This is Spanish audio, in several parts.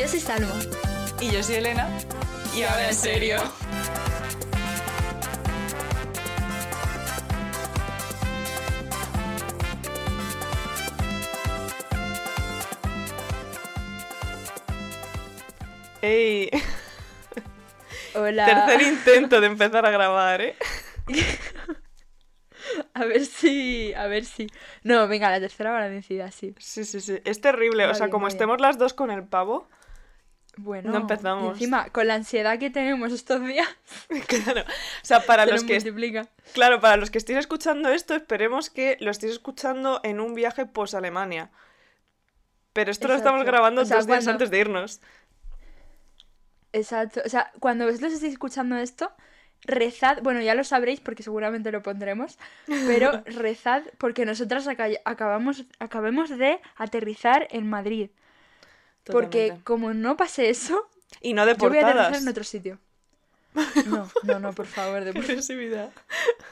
Yo soy Salma. Y yo soy Elena. Y ahora en serio. ¡Ey! Hola. Tercer intento de empezar a grabar, ¿eh? A ver si. A ver si. No, venga, la tercera va la vencida, sí. Sí, sí, sí. Es terrible. Va o sea, bien, como estemos las dos con el pavo. Bueno. No empezamos. y encima, con la ansiedad que tenemos estos días, Claro. O sea, para se los que. multiplica. Claro, para los que estéis escuchando esto, esperemos que lo estéis escuchando en un viaje post Alemania. Pero esto lo estamos grabando O sea, dos días antes de irnos. Exacto. O sea, cuando vosotros estéis escuchando esto, rezad. Bueno, ya lo sabréis porque seguramente lo pondremos. Pero rezad porque nosotras aca- acabamos, acabemos de aterrizar en Madrid. Porque como no pase eso, Y no yo voy a aterrizar deportadas. en otro sitio. No, no, no, por favor. de- Agresividad.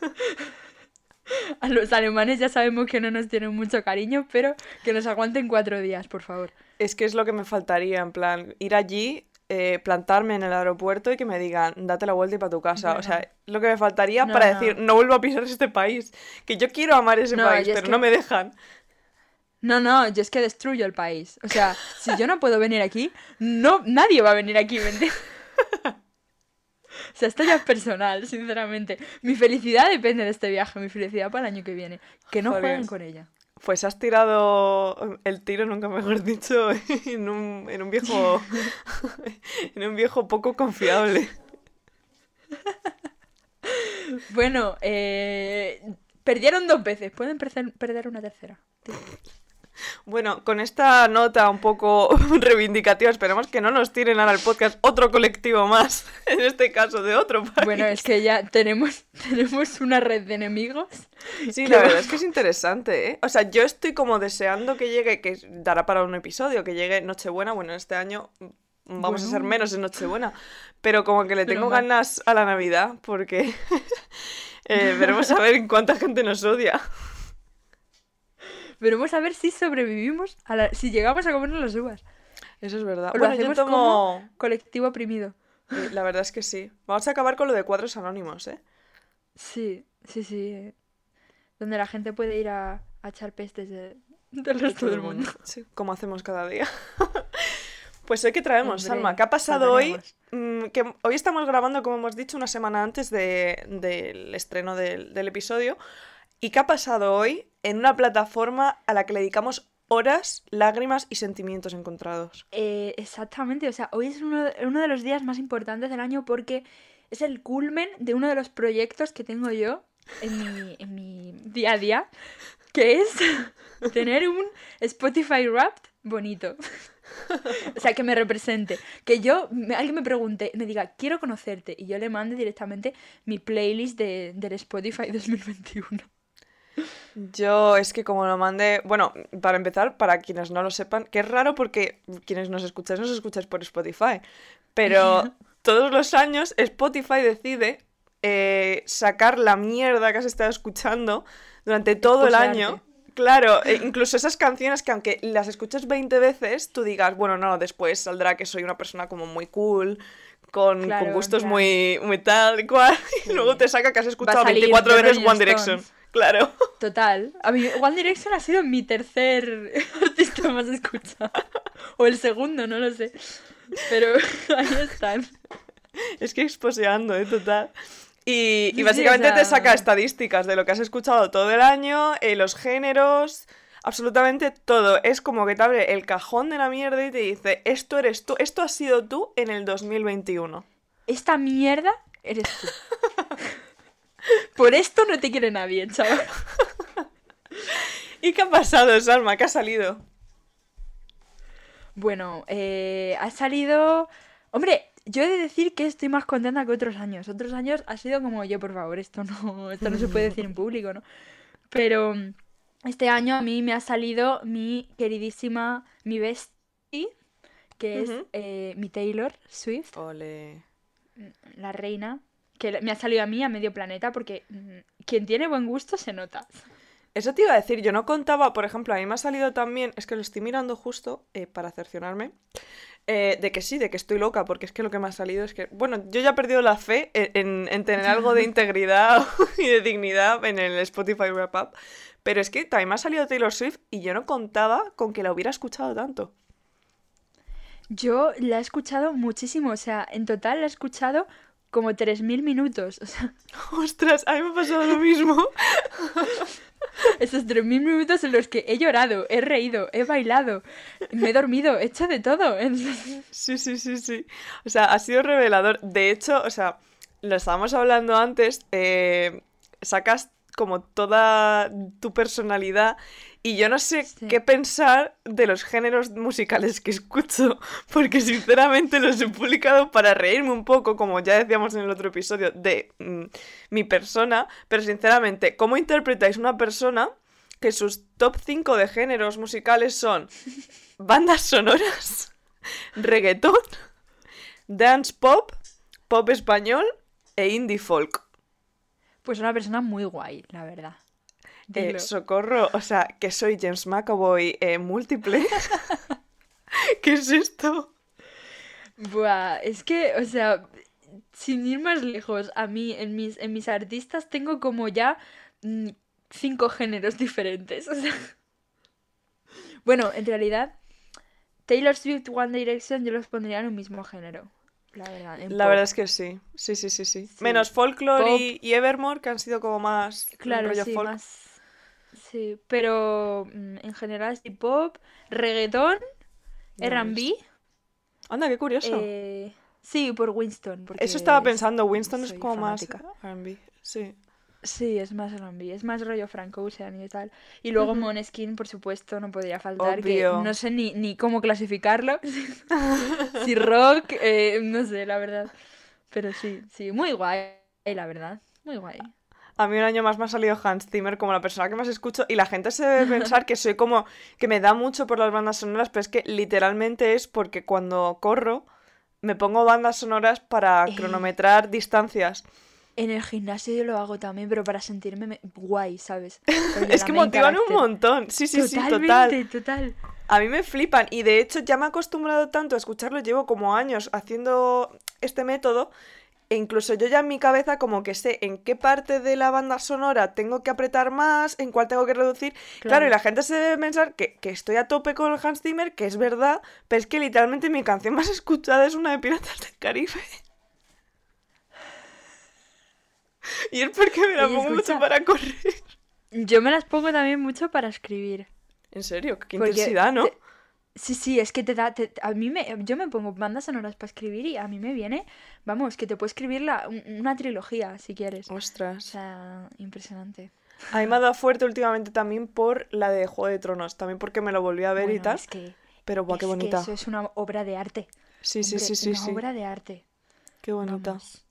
A los alemanes ya sabemos que no nos tienen mucho cariño, pero que nos aguanten cuatro días, por favor. Es que es lo que me faltaría, en plan, ir allí, eh, plantarme en el aeropuerto y que me digan, date la vuelta y para tu casa. O sea, lo que me faltaría No, para no. decir, no vuelvo a pisar este país. Que yo quiero amar ese país, es pero que- no me dejan. No, no, yo es que destruyo el país. O sea, si yo no puedo venir aquí, no, nadie va a venir aquí, ¿me entiendes? O sea, esto ya es personal, sinceramente. Mi felicidad depende de este viaje, mi felicidad para el año que viene. Que no Joder. jueguen con ella. Pues has tirado el tiro, nunca mejor dicho, en un, en un viejo. en un viejo poco confiable. Bueno, eh, perdieron dos veces, pueden perder, perder una tercera. Bueno, con esta nota un poco reivindicativa, esperemos que no nos tiren ahora al podcast otro colectivo más, en este caso de otro país. Bueno, es que ya tenemos, tenemos una red de enemigos. Sí, la verdad es que es interesante, ¿eh? O sea, yo estoy como deseando que llegue, que dará para un episodio, que llegue Nochebuena. Bueno, este año vamos a ser menos en Nochebuena, pero como que le tengo ganas a la Navidad, porque eh, veremos a ver en cuánta gente nos odia. Veremos a ver si sobrevivimos, a la- si llegamos a comernos las uvas. Eso es verdad. O lo yo hacemos tomo... como colectivo oprimido. eh, La verdad es que sí. Vamos a acabar con lo de cuadros anónimos, ¿eh? Sí, sí, sí. eh, Donde la gente puede ir a, a echar pestes de- del resto del mundo. Sí, como hacemos cada día. Pues hoy que traemos, Hombre, Salma, ¿qué ha pasado hoy? Mm, que hoy estamos grabando, como hemos dicho, una semana antes de- del estreno del, del episodio. ¿Y qué ha pasado hoy en una plataforma a la que le dedicamos horas, lágrimas y sentimientos encontrados? Eh, exactamente, o sea, hoy es uno, de- uno de los días más importantes del año porque es el culmen de uno de los proyectos que tengo yo en mi, en mi día a día, que es tener un Spotify Wrapped bonito. O sea, que me represente. Que yo, me- alguien me pregunte, me diga, quiero conocerte, y yo le mande directamente mi playlist de, del Spotify 2021. Yo es que como lo mandé, bueno, para empezar, para quienes no lo sepan, que es raro porque quienes nos escucháis, nos escucháis por Spotify, pero todos los años Spotify decide eh, sacar la mierda que has estado escuchando durante todo el año. Claro, e incluso esas canciones que aunque las escuches 20 veces, tú digas, bueno, no, después saldrá que soy una persona como muy cool, con, Claro, con en gustos muy, muy tal y cual, y luego te saca que has escuchado salir 24 The veces One Direction. Stones. Claro. Total. A mí One Direction ha sido mi tercer artista más escuchado. O el segundo, no lo sé. Pero ahí están. Es que exposeando, ¿eh? Total. Y, y sí, básicamente te saca estadísticas de lo que has escuchado todo el año, eh, los géneros, absolutamente todo. Es como que te abre el cajón de la mierda y te dice, esto eres tú, esto has sido tú en el 2021. Esta mierda eres tú. Por esto no te quiere nadie, chaval. ¿Y qué ha pasado, Salma? ¿Qué ha salido? Bueno, eh, ha salido... Hombre, yo he de decir que estoy más contenta que otros años. Otros años ha sido como, yo, por favor, esto no, esto no se puede decir en público, ¿no? Pero este año a mí me ha salido mi queridísima, mi bestie, que es eh, mi Taylor Swift, Ole. la reina, que me ha salido a mí a medio planeta porque mm, quien tiene buen gusto se nota. Eso te iba a decir, yo no contaba, por ejemplo, a mí me ha salido también, es que lo estoy mirando justo eh, para cercionarme, eh, de que sí, de que estoy loca, porque es que lo que me ha salido es que, bueno, yo ya he perdido la fe en, en tener algo de integridad y de dignidad en el Spotify Wrap Up, pero es que también me ha salido Taylor Swift y yo no contaba con que la hubiera escuchado tanto. Yo la he escuchado muchísimo, o sea, en total la he escuchado como 3.000 minutos. O sea, Ostras, a mí me ha pasado lo mismo. esos 3.000 minutos en los que he llorado, he reído, he bailado, me he dormido, he hecho de todo. Sí, sí, sí, sí. O sea, ha sido revelador. De hecho, o sea, lo estábamos hablando antes, eh, sacas como toda tu personalidad y yo no sé Sí. qué pensar de los géneros musicales que escucho, porque sinceramente los he publicado para reírme un poco, como ya decíamos en el otro episodio, de mm, mi persona, pero sinceramente, ¿cómo interpretáis una persona que sus top 5 de géneros musicales son bandas sonoras, reggaetón, dance pop, pop español e indie folk? Pues una persona muy guay, la verdad. Eh, socorro, o sea, que soy James McAvoy eh, múltiple. ¿Qué es esto? Buah, es que, o sea, sin ir más lejos, a mí en mis, en mis artistas tengo como ya mm, cinco géneros diferentes. O sea, bueno, en realidad, Taylor Swift, One Direction, yo los pondría en un mismo género. La verdad. La pop. verdad es que sí. Sí, sí, sí, sí. Sí. Menos Folklore y Evermore, que han sido como más Claro, rollo sí, folk. más. Sí, pero mm, en general sí pop, reggaetón, Ya R&B. Anda, qué curioso. eh, sí, por Winston. porque Eso estaba es- pensando, Winston es soy como fanática. más R&B. Sí. Sí, es más R&B, es más rollo Frank Ocean y tal. Y luego Ujú. Måneskin, por supuesto, no podría faltar, que Obvio. no sé ni, ni cómo clasificarlo. si rock, eh, no sé, la verdad. Pero sí, sí, muy guay, la verdad. Muy guay. A mí un año más me ha salido Hans Zimmer como la persona que más escucho y la gente se debe pensar que soy como que me da mucho por las bandas sonoras, pero es que literalmente es porque cuando corro me pongo bandas sonoras para Eh. cronometrar distancias. En el gimnasio yo lo hago también, pero para sentirme me- guay, ¿sabes? Es que motivan un montón. Sí, sí, sí, total. Total. A mí me flipan y de hecho ya me he acostumbrado tanto a escucharlo, llevo como años haciendo este método e incluso yo ya en mi cabeza como que sé en qué parte de la banda sonora tengo que apretar más, en cuál tengo que reducir. Claro, y la gente se debe pensar que, que estoy a tope con el Hans Zimmer, que es verdad, pero es que literalmente mi canción más escuchada es una de Piratas del Caribe. Y es porque me la Oye, pongo mucho para correr. Yo me las pongo también mucho para escribir. En serio, qué Porque intensidad, ¿no? te- Sí, sí, es que te da, te- a mí me, yo me pongo bandas sonoras para escribir y a mí me viene, vamos, que te puedo escribir la, una trilogía si quieres. O Ostras. sea, impresionante. A mí me ha dado fuerte últimamente también por la de Juego de Tronos, también porque me lo volví a ver y tal. es que, Pero buah, qué es que bonita. eso es una obra de arte. Sí, sí, Hombre, sí, sí, una sí. obra de arte. Qué bonita. Vamos.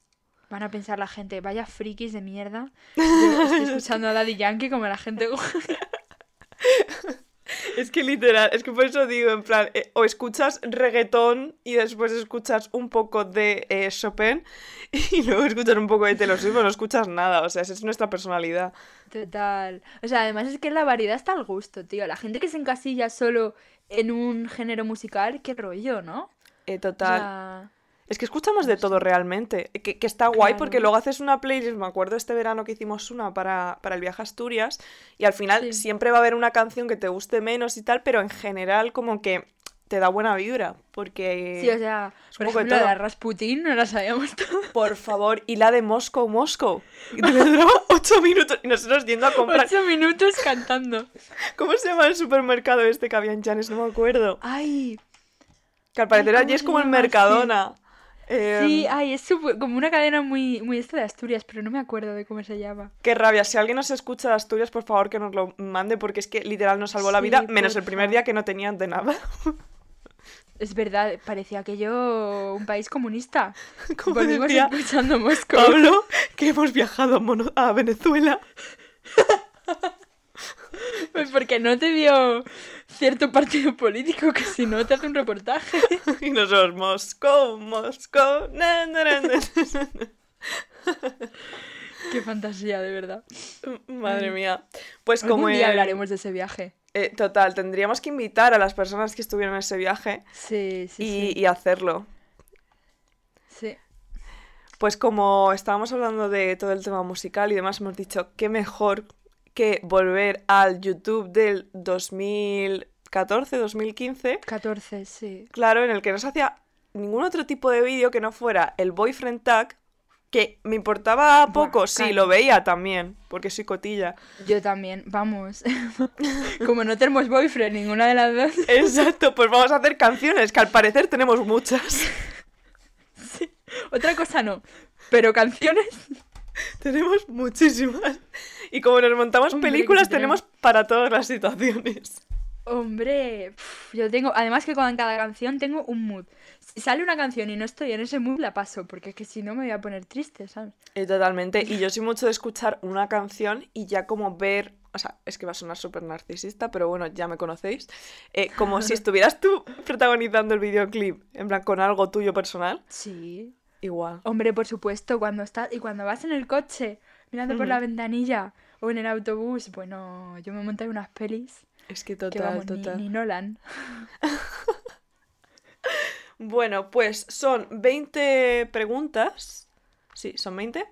Van a pensar la gente, vaya frikis de mierda. Yo estoy escuchando a Daddy Yankee como la gente. Es que literal, es que por eso digo, en plan, eh, o escuchas reggaetón y después escuchas un poco de eh, Chopin y luego escuchas un poco de Taylor Swift, no escuchas nada, o sea, esa es nuestra personalidad. Total. O sea, además es que la variedad está al gusto, tío. La gente que se encasilla solo en un género musical, qué rollo, ¿no? Eh, O total. sea, Es que escuchamos de todo realmente. Que, que está guay porque luego haces una playlist. Me acuerdo este verano que hicimos una para, para el viaje a Asturias. Y al final Sí. siempre va a haber una canción que te guste menos y tal, pero en general como que te da buena vibra. Porque. sí, o sea, es por un poco de ejemplo, la de todo. Rasputin no la sabíamos todos. Por favor, y la de Moscow, Moscow. Duraba ocho minutos y nosotros yendo a comprar. Ocho minutos cantando. ¿Cómo se llama el supermercado este que había en Llanes? No me acuerdo. Ay, Que al parecer ¿cómo allí es como el? Sí. Sí, Em, ay, es como una cadena muy, muy esta de Asturias, pero no me acuerdo de cómo se llama. Qué rabia. Si alguien nos escucha de Asturias, por favor que nos lo mande porque es que literal nos salvó la vida, menos el primer día que no tenían de nada. Es verdad, parecía aquello un país comunista. Como decía escuchando Moscú. Pablo, que hemos viajado a, a Venezuela. Pues porque no te dio cierto partido político que si no te hace un reportaje. Y nosotros, Moscú, Moscú. na, na, na. Qué fantasía, de verdad. Madre Ay. mía. Pues Algún como día en- hablaremos de ese viaje. eh, total, tendríamos que invitar a las personas que estuvieron en ese viaje Sí, sí, y, sí. y hacerlo. Sí. Pues como estábamos hablando de todo el tema musical y demás, hemos dicho qué mejor que volver al YouTube del 2014, 2015, 14, sí. claro, en el que no se hacía ningún otro tipo de vídeo que no fuera el boyfriend tag, que me importaba Buah, poco, sí, calla. lo veía también, porque soy cotilla. Yo también, vamos. Como no tenemos boyfriend, ninguna de las dos. Exacto, pues vamos a hacer canciones, que al parecer tenemos muchas. Otra cosa no. Pero canciones. tenemos muchísimas. Y como nos montamos Hombre, películas, tenemos. para todas las situaciones. Hombre, yo tengo. Además que con cada canción tengo un mood. Si sale una canción y no estoy en ese mood, la paso. Porque es que si no me voy a poner triste, ¿sabes? Eh, totalmente. Y yo soy mucho de escuchar una canción y ya como ver. O sea, es que va a sonar súper narcisista, pero bueno, ya me conocéis. Eh, como si estuvieras tú protagonizando el videoclip, en plan, con algo tuyo personal. Sí. Igual. Hombre, por supuesto, cuando estás. Y cuando vas en el coche, mirando por Ujú. la ventanilla. O en el autobús, bueno, yo me monté en unas pelis. Es que Que total, vamos, ni, total. ni Nolan. Bueno, pues son 20 preguntas. Sí, son 20.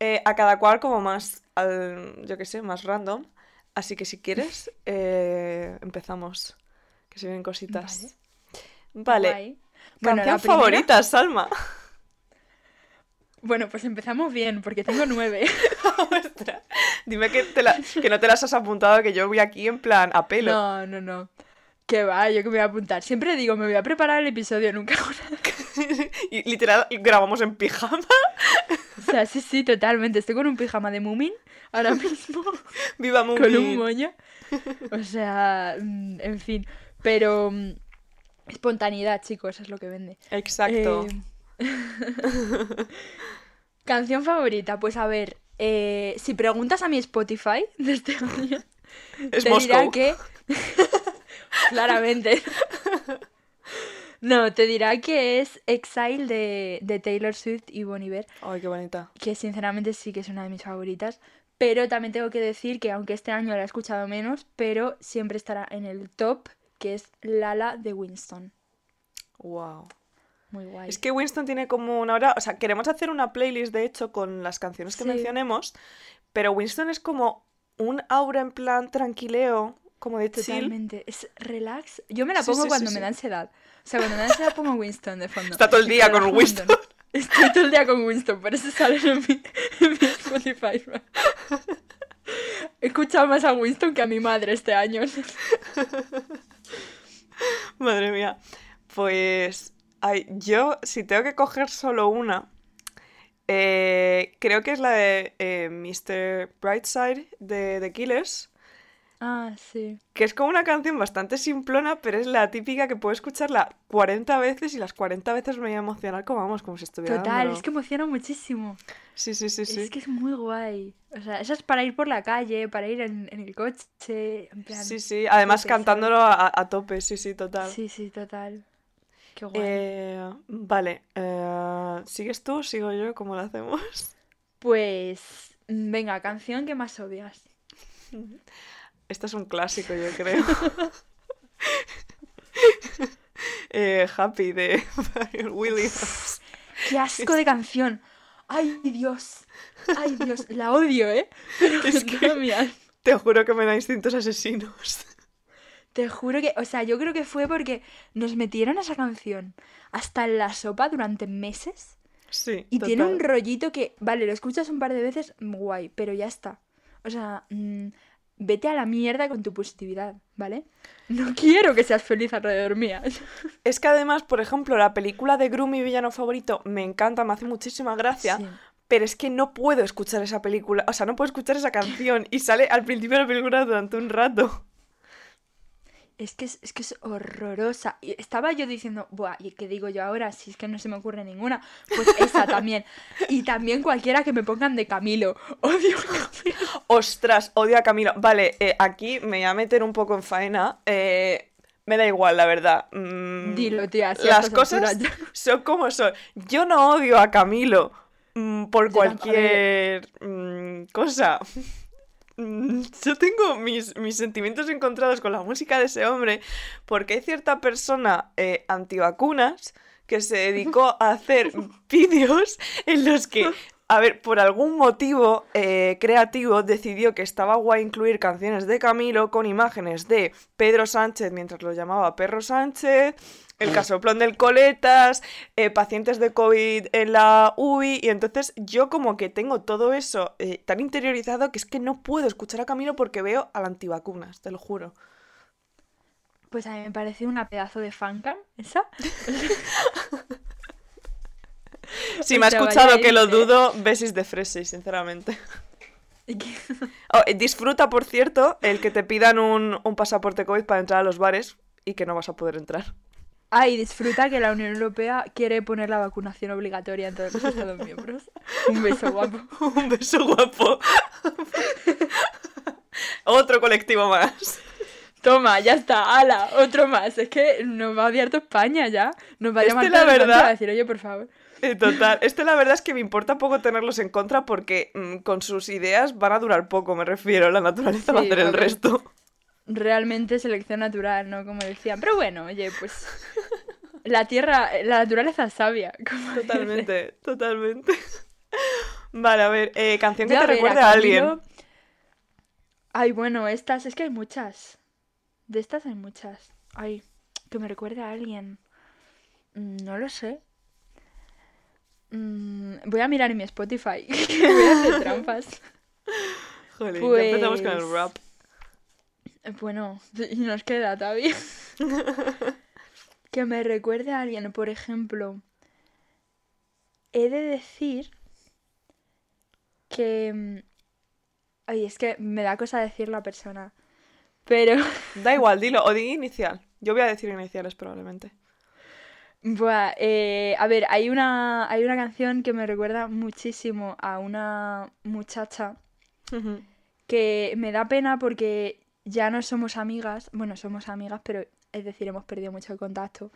eh, a cada cual como más, al- yo qué sé, más random. Así que si quieres, eh, empezamos. Que se vienen cositas. Vale. Guay. Bueno, Canción primera- favorita, Salma. Bueno, pues empezamos bien, porque tengo nueve. Ostras. Dime que, te la- que no te las has apuntado, que yo voy aquí en plan a pelo. No, no, no. Que va, yo que me voy a apuntar. Siempre digo, me voy a preparar el episodio, nunca y literal grabamos en pijama. O sea, sí, sí, totalmente. Estoy con un pijama de Moomin ahora mismo, Viva con un moño. O sea, mm, en fin. Pero mm, espontaneidad, chicos, eso es lo que vende. Exacto. Eh, Canción favorita, pues a ver, eh, si preguntas a mi Spotify de este año, es te dirá que. Claramente. No, te dirá que es Exile de, de Taylor Swift y Bon Iver, Ay, qué bonita. que sinceramente sí que es una de mis favoritas. Pero también tengo que decir que aunque este año la he escuchado menos, pero siempre estará en el top, que es Lala de Winston. Wow. Muy guay. Es que Winston tiene como una hora. O sea, queremos hacer una playlist, de hecho, con las canciones que Sí. mencionemos. Pero Winston es como un aura en plan tranquileo, como de chill. Totalmente. Es relax. Yo me la pongo sí, cuando me da ansiedad. O sea, cuando me da ansiedad pongo Winston de fondo. Está todo el día con Winston. montón. Estoy todo el día con Winston, por eso sale en mi, en mi Spotify. He escuchado más a Winston que a mi madre este año. Madre mía. Pues. Ay, yo, si tengo que coger solo una. eh, creo que es la de eh, Mr. Brightside de The Killers. Ah, sí. Que es como una canción bastante simplona, pero es la típica que puedo escucharla 40 veces y las 40 veces me voy a emocionar como vamos, como si estuviera. Total, dándolo. es que emociona muchísimo. Sí, sí, sí, sí. Es que es muy guay. O sea, esa es para ir por la calle, para ir en, en el coche. En plan, Sí, sí. Además cantándolo a, a tope, sí, sí, total. Sí, sí, total. Qué guay. Eh, vale. eh, ¿Sigues tú o sigo yo? ¿Cómo lo hacemos? Pues, venga, canción que más odias. Esto es un clásico, yo creo. Eh, Happy de Williams. ¡Qué asco de canción! ¡Ay, Dios! ¡Ay, Dios! La odio, ¿eh? Pero Es que- Te juro que me da instintos asesinos. Te juro que, o sea, yo creo que fue porque nos metieron esa canción hasta en la sopa durante meses Sí. y tiene un rollito que, vale, lo escuchas un par de veces, guay, pero ya está. O sea, mm, vete a la mierda con tu positividad, ¿vale? No quiero que seas feliz alrededor mía. Es que además, por ejemplo, la película de Gru, mi villano favorito, me encanta, me hace muchísima gracia. Sí. Pero es que no puedo escuchar esa película, o sea, no puedo escuchar esa canción y sale al principio de la película durante un rato. Es que es, es que es horrorosa. Y estaba yo diciendo, buah, ¿y qué digo yo ahora? Si es que no se me ocurre ninguna. Pues esa también. Y también cualquiera que me pongan de Camilo. Odio a Camilo. Ostras, odio a Camilo. Vale, eh, aquí me voy a meter un poco en faena. eh, me da igual, la verdad. Mm, Dilo, tía. si Las cosas son como son. Yo no odio a Camilo. mm, por Yo cualquier mm, cosa. Yo tengo mis, mis sentimientos encontrados con la música de ese hombre porque hay cierta persona eh, antivacunas que se dedicó a hacer vídeos en los que, a ver, por algún motivo eh, creativo decidió que estaba guay incluir canciones de Camilo con imágenes de Pedro Sánchez mientras lo llamaba Perro Sánchez, el casoplón del Coletas, eh, pacientes de COVID en la UBI, y entonces yo como que tengo todo eso eh, tan interiorizado que es que no puedo escuchar a Camilo porque veo al antivacunas, te lo juro. Pues a mí me parece una pedazo de fancam, esa. Si me ha escuchado que lo irse. dudo, besis de Fresi, sinceramente. Oh, eh, disfruta, por cierto, el que te pidan un, un pasaporte COVID para entrar a los bares y que no vas a poder entrar. Ay, disfruta que la Unión Europea quiere poner la vacunación obligatoria en todos los Estados miembros. Un beso guapo. Un beso guapo. Otro colectivo más. Toma, ya está, ala, otro más. Es que nos va a odiar toda España ya. Nos va a Este, llamar la el mundo verdad- a decir, oye, por favor. Eh, Total, este la verdad es que me importa poco tenerlos en contra porque mm, con sus ideas van a durar poco, me refiero. La naturaleza va a hacer el resto. Realmente selección natural, ¿no? Como decían. Pero bueno, oye, pues. La tierra, la naturaleza es sabia. como dice. Totalmente, totalmente. Vale, a ver, eh, canción que Yo, te a ver, recuerde a a alguien. Camilo- Ay, bueno, estas, es que hay muchas. De estas hay muchas. Ay, que me recuerde a alguien. Mm, No lo sé. Mm, voy a mirar en mi Spotify. voy a hacer trampas. Joder, ya empezamos con el Pues- rap. Eh, Bueno, y nos queda todavía. que me recuerde a alguien, por ejemplo. He de decir que. mm, Ay, es que me da cosa decir la persona. Pero. Da igual, dilo, o di inicial. Yo voy a decir iniciales probablemente. Buah, eh, a ver, hay una, hay una canción que me recuerda muchísimo a una muchacha que me da pena porque ya no somos amigas, bueno, somos amigas, pero es decir, hemos perdido mucho el contacto.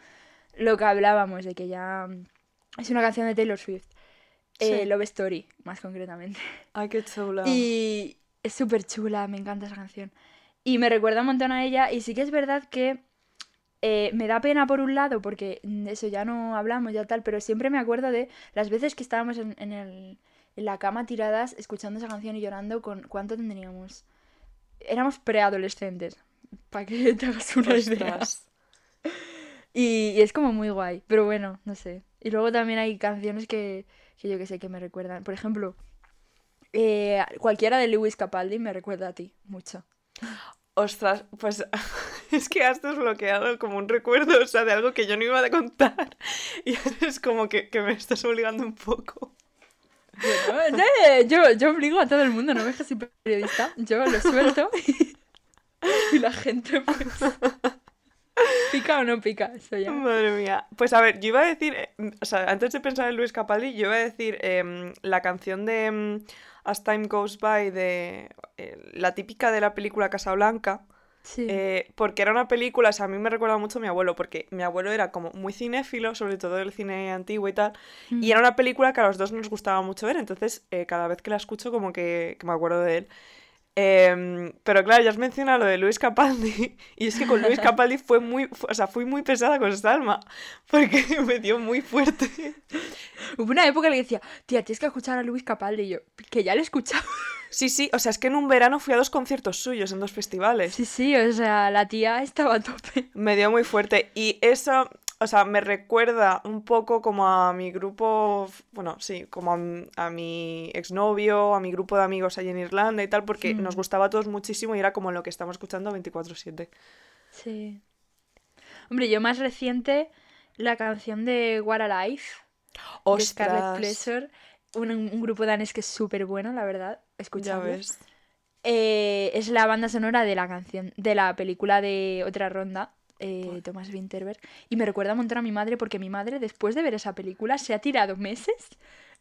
Lo que hablábamos de que ya mm, es una canción de Taylor Swift, eh. Love Story, más concretamente. Ay, qué chula. Y es súper chula, me encanta esa canción. Y me recuerda un montón a ella. Y sí que es verdad que eh, me da pena por un lado, porque mm, eso ya no hablamos, ya tal, pero siempre me acuerdo de las veces que estábamos en, en el, en la cama tiradas escuchando esa canción y llorando con cuánto tendríamos. Éramos preadolescentes, para que te hagas una idea. Y es como muy guay, pero bueno, no sé. Y luego también hay canciones que, que yo que sé que me recuerdan. Por ejemplo, eh, cualquiera de Lewis Capaldi me recuerda a ti, mucho. Ostras, pues es que has desbloqueado como un recuerdo, o sea, de algo que yo no iba a contar. Y es como que, que me estás obligando un poco. Bueno, yo, yo obligo a todo el mundo, no ves que soy periodista. Yo lo suelto y, la gente pues... ¿Pica o no pica? Madre mía. Pues a ver, yo iba a decir, o sea, antes de pensar en Luis Capaldi, yo iba a decir em, la canción de em, As Time Goes By, de eh, la típica de la película Casablanca, Sí. eh, porque era una película, o sea, a mí me recuerda mucho a mi abuelo, porque mi abuelo era como muy cinéfilo, sobre todo el cine antiguo y tal, Mm. y era una película que a los dos nos gustaba mucho ver, entonces eh, cada vez que la escucho como que, que me acuerdo de él. Em, pero claro, ya has mencionado lo de Luis Capaldi, y es que con Luis Capaldi fue muy, o sea, fui muy pesada con Salma, porque me dio muy fuerte. Hubo una época en la que decía, tía, tienes que escuchar a Lewis Capaldi. Y yo, que ya lo he escuchado. Sí, sí, o sea, es que en un verano fui a dos conciertos suyos en dos festivales. Sí, sí, o sea, la tía estaba a tope. Me dio muy fuerte. Y eso, o sea, me recuerda un poco como a mi grupo, bueno, sí, como a, mi exnovio, a mi grupo de amigos allí en Irlanda y tal, porque Hmm. nos gustaba a todos muchísimo y era como lo que estamos escuchando 24/7. Sí. Hombre, yo más reciente, la canción de What a Life, de Scarlet. Pleasure, un, un grupo danés que es súper bueno, la verdad, Ya escuchadlo. ves. Eh, es la banda sonora de la canción, de la película de Otra Ronda, eh, Thomas Winterberg. Y me recuerda un montón a mi madre, porque mi madre, después de ver esa película, se ha tirado meses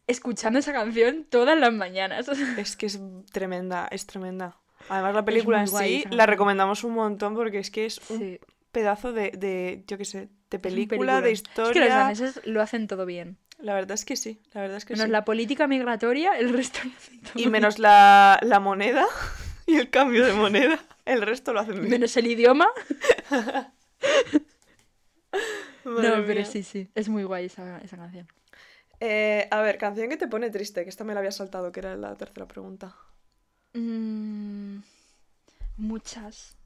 escuchando esa canción todas las mañanas. Es que es tremenda, es tremenda. Además, la película en sí la recomendamos un montón porque es que es un Sí, pedazo de, de, yo qué sé, de película, de peliculón. Es que los historia. daneses lo hacen todo bien. La verdad es que sí, la verdad es que Menos sí. la política migratoria, el resto lo hacen todo Y bien. menos la, la moneda y el cambio de moneda, el resto lo hacen bien. Menos el idioma. Madre no, pero sí, sí. Es muy guay esa, esa canción. Eh, a ver, canción que te pone triste, que esta me la había saltado, que era la tercera pregunta. Mm, muchas.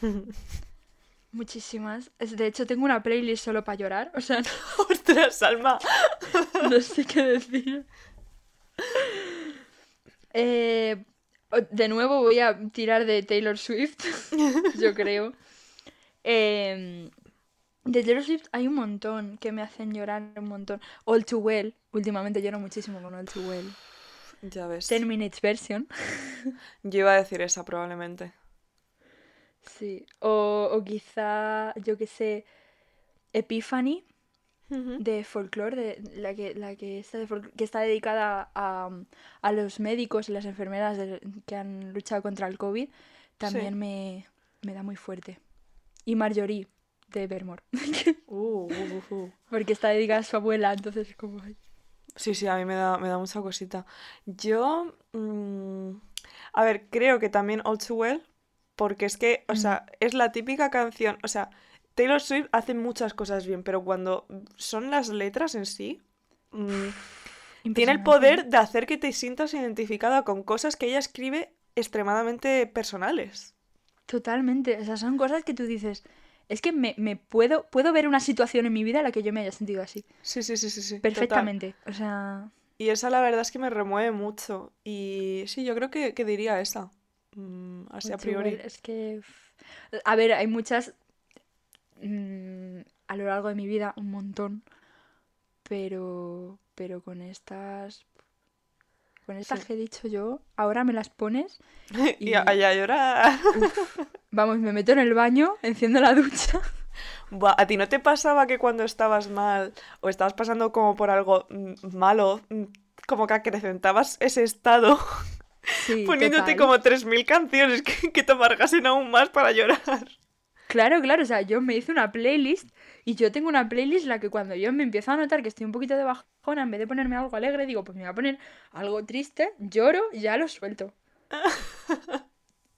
Muchísimas. Es- De hecho, tengo una playlist solo para llorar. O sea, no, ¡Ostras, Salma! no sé qué decir. Eh, de nuevo voy a tirar de Taylor Swift, yo creo. Em, de Taylor Swift hay un montón que me hacen llorar un montón. All Too Well. Últimamente lloro muchísimo con All Too Well. Ya ves. 10 Minutes Version. Yo iba a decir esa probablemente. Sí. O, o quizá, yo que sé, Epiphany. de folclore, de la que, la que está, de que está dedicada a, a los médicos y las enfermeras de- que han luchado contra el COVID, también Sí. me, me da muy fuerte. Y Marjorie, de Vermore, Uh, uh, uh, uh. porque está dedicada a su abuela, entonces es como... Sí, sí, a mí me da, me da mucha cosita. Yo, mm, a ver, creo que también All Too Well, porque es que, o sea, es la típica canción, o sea, Taylor Swift hace muchas cosas bien, pero cuando son las letras en sí, mm, tiene el poder de hacer que te sientas identificada con cosas que ella escribe extremadamente personales. Totalmente, o sea, son cosas que tú dices, es que me, me puedo, puedo ver una situación en mi vida en la que yo me haya sentido así, Sí, sí, sí, sí, sí. total. perfectamente, o sea... Y esa la verdad es que me remueve mucho. Y sí, yo creo que, que diría esa. Mm, así a Mucho priori. igual, Es que. A ver, hay muchas. mm, a lo largo de mi vida, un montón. Pero. Pero con estas. Con estas Sí. que he dicho yo, ahora me las pones. Y y- a, y a llorar. Vamos, me meto en el baño, enciendo la ducha. Buah, ¿a ti no te pasaba que cuando estabas mal o estabas pasando como por algo mm, malo, mm, como que acrecentabas ese estado Sí, poniéndote total. como 3.000 canciones que, que te amargasen aún más para llorar? Claro, claro, o sea, yo me hice una playlist y yo tengo una playlist en la que cuando yo me empiezo a notar que estoy un poquito de bajona, en vez de ponerme algo alegre, digo, pues me voy a poner algo triste, lloro y ya lo suelto.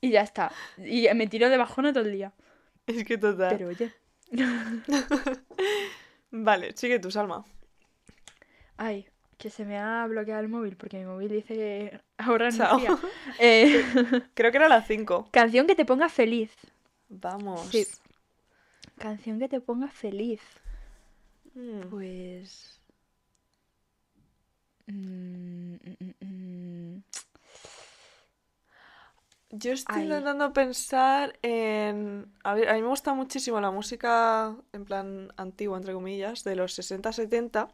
Y ya está. Y me tiro de bajona todo el día. Es que total. Pero oye, Vale, sigue tu Salma. ay, que se me ha bloqueado el móvil porque mi móvil dice que Chao. energía. Eh, Creo que era la 5. canción que te ponga feliz. Vamos. Sí. Canción que te ponga feliz. Mm. Pues. mm, mm. Yo estoy Ay. intentando pensar en... A ver, a mí me gusta muchísimo la música, en plan antigua, entre comillas, de los 60-70.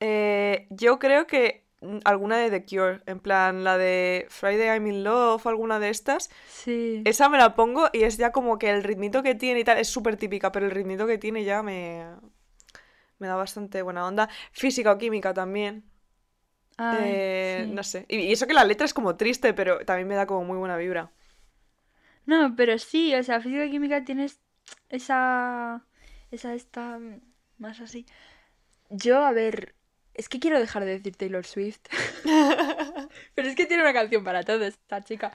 Eh, yo creo que alguna de The Cure, en plan la de Friday I'm in Love, alguna de estas, Sí. esa me la pongo y es ya como que el ritmito que tiene y tal, es súper típica, pero el ritmito que tiene ya me, me da bastante buena onda. Física o química también. Ay, Eh, sí. No sé. Y, y eso que la letra es como triste, pero también me da como muy buena vibra. No, pero sí, o sea, física y química tienes esa. Esa esta. mm, Más así. Yo, a ver. Es que quiero dejar de decir Taylor Swift. Pero es que tiene una canción para todo esta chica.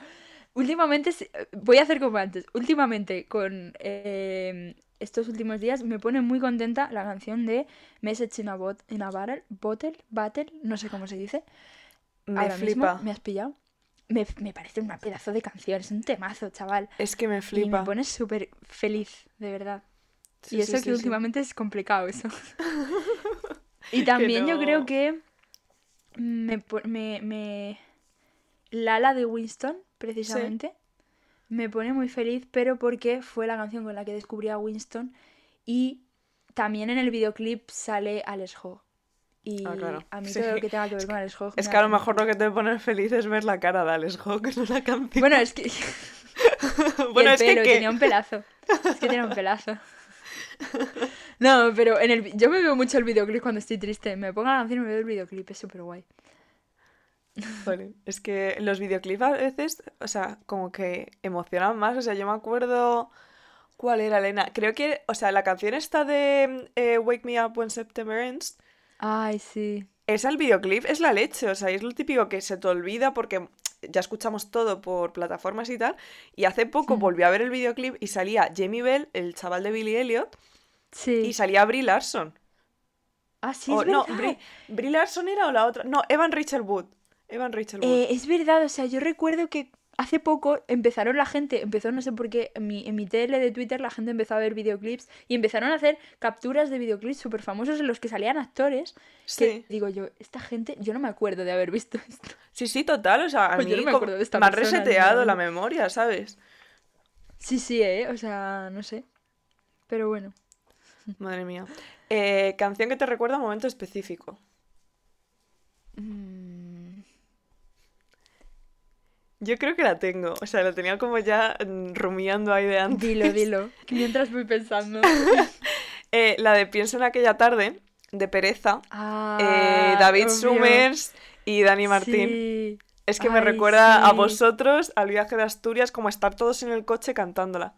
Últimamente, voy a hacer como antes. Últimamente, con eh, estos últimos días, me pone muy contenta la canción de Message in a, bot in a Bottle, Battle, no sé cómo se dice. Me Ahora flipa. mismo me has pillado. Me, me parece una pedazo de canción, es un temazo, chaval. Es que me Y me flipa. pone súper feliz, de verdad. Sí, y eso sí, que sí. últimamente es complicado eso. y también yo creo que me, me, me... Lala de Winston, precisamente, me pone muy feliz, pero porque fue la canción con la que descubrí a Winston y también en el videoclip sale Alex Hogg. Y Ah, claro. a mí Sí. todo lo que tenga que ver con Alex Hogg Es que a lo mejor lo que te pone feliz es ver la cara de Alex Hawk en una canción. Bueno, es que... Y bueno, el es que, pelo, ¿qué? tenía un pelazo. Es que tenía un pelazo. No, pero en el, yo me veo mucho el videoclip cuando estoy triste. Me pongo la canción y me veo el videoclip, es súper guay. Jolín, es que los videoclips a veces, o sea, como que emocionan más. O sea, yo me acuerdo. ¿Cuál era, Elena? Creo que, o sea, la canción esta de eh, Wake Me Up When September Ends Ay, sí. Esa el videoclip es la leche, o sea, es lo típico que se te olvida porque ya escuchamos todo por plataformas y tal. Y hace poco volví a ver el videoclip y salía Jamie Bell, el chaval de Billy Elliot, Sí. y salía Brie Larson. Ah, sí, O- es no. Brie, Brie Larson era o la otra. No, Evan Rachel Wood. Evan Rachel Wood. Eh, es verdad, o sea, yo recuerdo que hace poco empezaron la gente, empezó no sé por qué, en mi, en mi tele de Twitter la gente empezó a ver videoclips y empezaron a hacer capturas de videoclips súper famosos en los que salían actores. Que sí. digo yo, esta gente, yo no me acuerdo de haber visto esto. sí, sí, total. O sea, a Pues mí no me como- de esta me ha persona, reseteado la memoria, ¿sabes? Sí, sí, eh, o sea, no sé. Pero bueno. Madre mía. Eh, canción que te recuerda a un momento específico. Mm, Yo creo que la tengo. O sea, la tenía como ya mm, rumiando ahí de antes. Dilo, dilo. Mientras voy pensando. Eh, la de Pienso en aquella tarde, de Pereza. Ah, eh, David obvio. Summers y Dani Martín. Sí. Es que me recuerda a vosotros, al viaje de Asturias, como estar todos en el coche cantándola.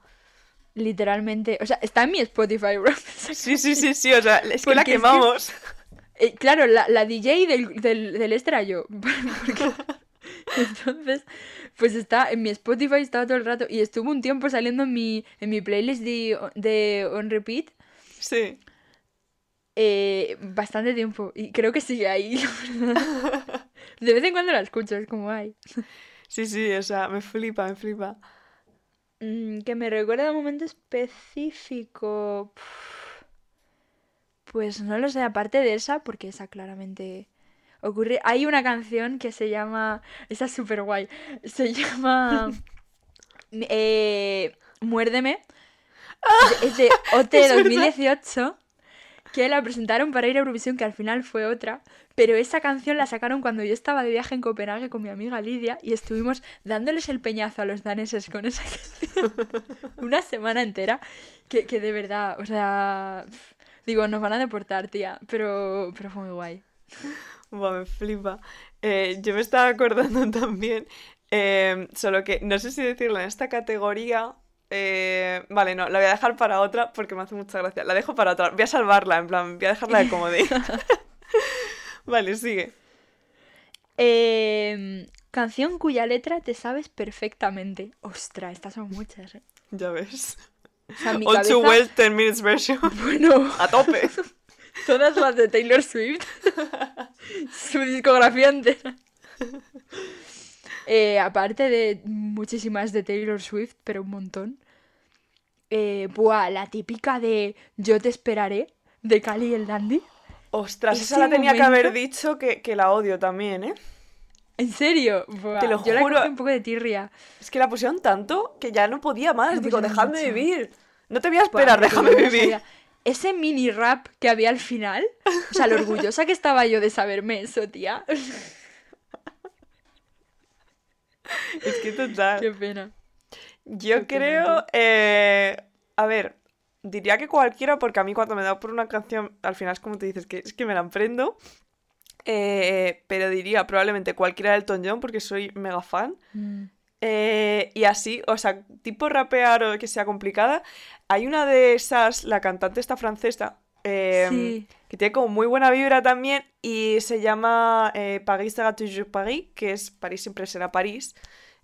Literalmente. O sea, está en mi Spotify, bro. Sí, sí, sí, sí, o sea, es que la Porque es que- quemamos. Eh, claro, la, la DJ del, del, del era yo. Porque- Entonces, pues está en mi Spotify, estaba todo el rato. Y estuvo un tiempo saliendo en mi, en mi playlist de, de On Repeat. Sí. eh, bastante tiempo. Y creo que sigue ahí, la verdad. De vez en cuando la escucho, es como ay. Sí, sí, o sea, me flipa, me flipa. Mm, que me recuerda a un momento específico. Pues no lo sé, aparte de esa, porque esa claramente ocurre. Hay una canción que se llama. Esa es súper guay. Se llama. eh, Muérdeme. Es de OT Es verdad. 2018. Que la presentaron para ir a Eurovisión, que al final fue otra. Pero esa canción la sacaron cuando yo estaba de viaje en Copenhague con mi amiga Lidia y estuvimos dándoles el peñazo a los daneses con esa canción una semana entera. Que, que de verdad, o sea, digo, nos van a deportar, tía, pero, pero fue muy guay. Buah, me flipa. Eh, yo me estaba acordando también, eh, solo que no sé si decirlo en esta categoría. Eh, vale, no, la voy a dejar para otra porque me hace mucha gracia. La dejo para otra. Voy a salvarla, en plan, voy a dejarla de comodín. Vale, sigue. Em, canción cuya letra te sabes perfectamente. Ostras, estas son muchas, ¿eh? Ya ves. O sea, en mi All too cabeza- well 10 minutes version. Bueno, A tope. todas las de Taylor Swift. Su discografía entera. Eh, aparte de muchísimas de Taylor Swift, pero un montón. Eh, buah, la típica de Yo te esperaré, de Cali y el Dandy. Ostras, esa la tenía que haber dicho que, que la odio también, ¿eh? ¿En serio? Buah, Te lo yo la juro. cogí un poco de tirria. Es que la pusieron tanto que ya no podía más. La Digo, mucho. vivir. No te voy a Buah, esperar, pero déjame no vivir. Ese mini rap que había al final, o sea, lo orgullosa que estaba yo de saberme eso, tía. Es que total. Qué pena. Yo Qué pena, creo, eh, a ver, diría que cualquiera, porque a mí cuando me da por una canción, al final es como te dices, que es que me la emprendo. Eh, pero diría probablemente cualquiera de Elton John, porque soy mega fan. Mm. Eh, y así, o sea, tipo rapear o que sea complicada. Hay una de esas, la cantante esta francesa, eh, Sí. Que tiene como muy buena vibra también y se llama eh, Paris sera toujours Paris, que es París siempre será París.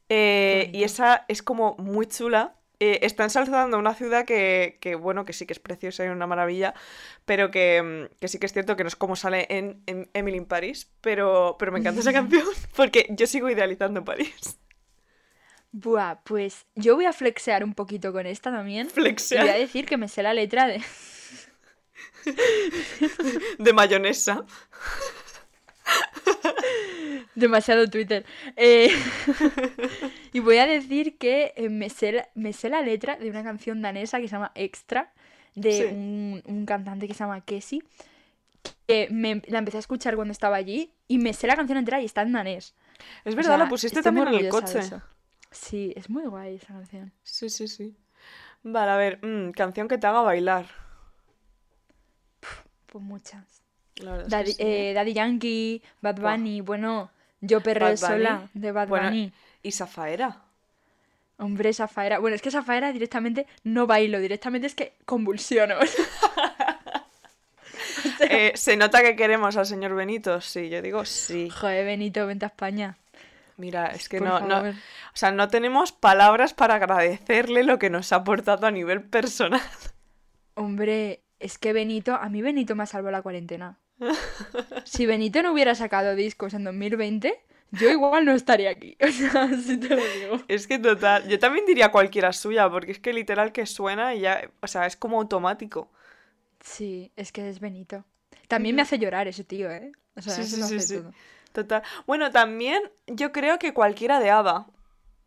Eh, y esa es como muy chula. Eh, está ensalzando una ciudad que, que, bueno, que sí que es preciosa y una maravilla, pero que, mm, que sí que es cierto que no es como sale en, en Emily in Paris, pero, pero me encanta esa canción porque yo sigo idealizando París. Buah, pues yo voy a flexear un poquito con esta también. Y Flexear. voy a decir que me sé la letra de. de mayonesa. Demasiado Twitter. Eh, y voy a decir que eh, me sé, la, me sé la letra de una canción danesa que se llama Extra, de Sí. un, un cantante que se llama Kessie. Que me, la empecé a escuchar cuando estaba allí y me sé la canción entera y está en danés. Es O verdad, sea, la pusiste también en el coche. Sí, es muy guay esa canción. Sí, sí, sí. Vale, a ver, mm, canción que te haga bailar. Pues muchas. La verdad es que Daddy, sí, ¿eh? Daddy Yankee, Bad. Bunny, bueno, Yo perreo sola, de Bad Bueno, Bunny. Y Zafaera. Hombre, esa faera. Bueno, es que esa faera directamente no bailo, directamente es que convulsiono. o Eh, ¿Se nota que queremos al señor Benito? Sí, yo digo sí. Joder, Benito, vente a España. Mira, es que no, no, o sea, no tenemos palabras para agradecerle lo que nos ha aportado a nivel personal. Hombre, es que Benito, a mí Benito me ha salvado la cuarentena. Si Benito no hubiera sacado discos en 2020, yo igual no estaría aquí. O sea, si te lo digo. Es que total, yo también diría cualquiera suya, porque es que literal que suena y ya, o sea, es como automático. Sí, es que es Benito. También me hace llorar ese tío, ¿eh? O sea, Sí, eso sí, lo sí, hace sí. todo. Total. Bueno, también yo creo que cualquiera de ABBA.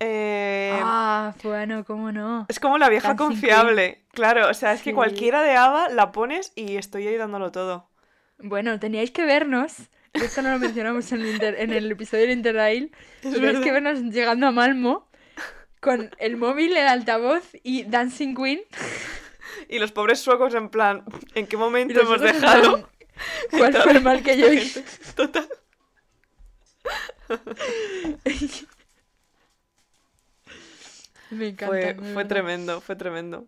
Eh, Ah, bueno, cómo no. Es como la vieja confiable. Claro, o sea, es que cualquiera de ABBA la pones y estoy ahí dándolo todo. Bueno, teníais que vernos. Esto no lo mencionamos en el, inter- en el episodio del Interrail. Teníais verdad. que vernos llegando a Malmo con el móvil, el altavoz y Dancing Queen. Y los pobres suecos en plan, ¿en qué momento hemos dejado? plan, ¿Cuál fue el mal que yo hice? Total. Me encanta. Fue, tremendo, fue tremendo.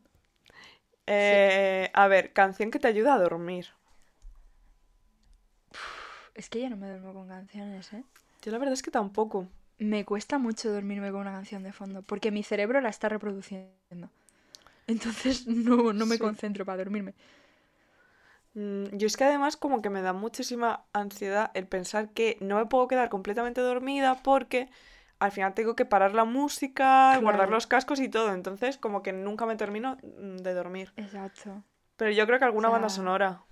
Eh, a ver, canción que te ayuda a dormir. Es que ya no me duermo con canciones, ¿eh? Yo la verdad es que tampoco. Me cuesta mucho dormirme con una canción de fondo, porque mi cerebro la está reproduciendo. Entonces no, no me Sí. concentro para dormirme. Mm, Yo es que además como que me da muchísima ansiedad el pensar que no me puedo quedar completamente dormida porque al final tengo que parar la música, guardar los cascos y todo. Entonces como que nunca me termino mm, de dormir. Exacto. Pero yo creo que alguna banda sea, sonora,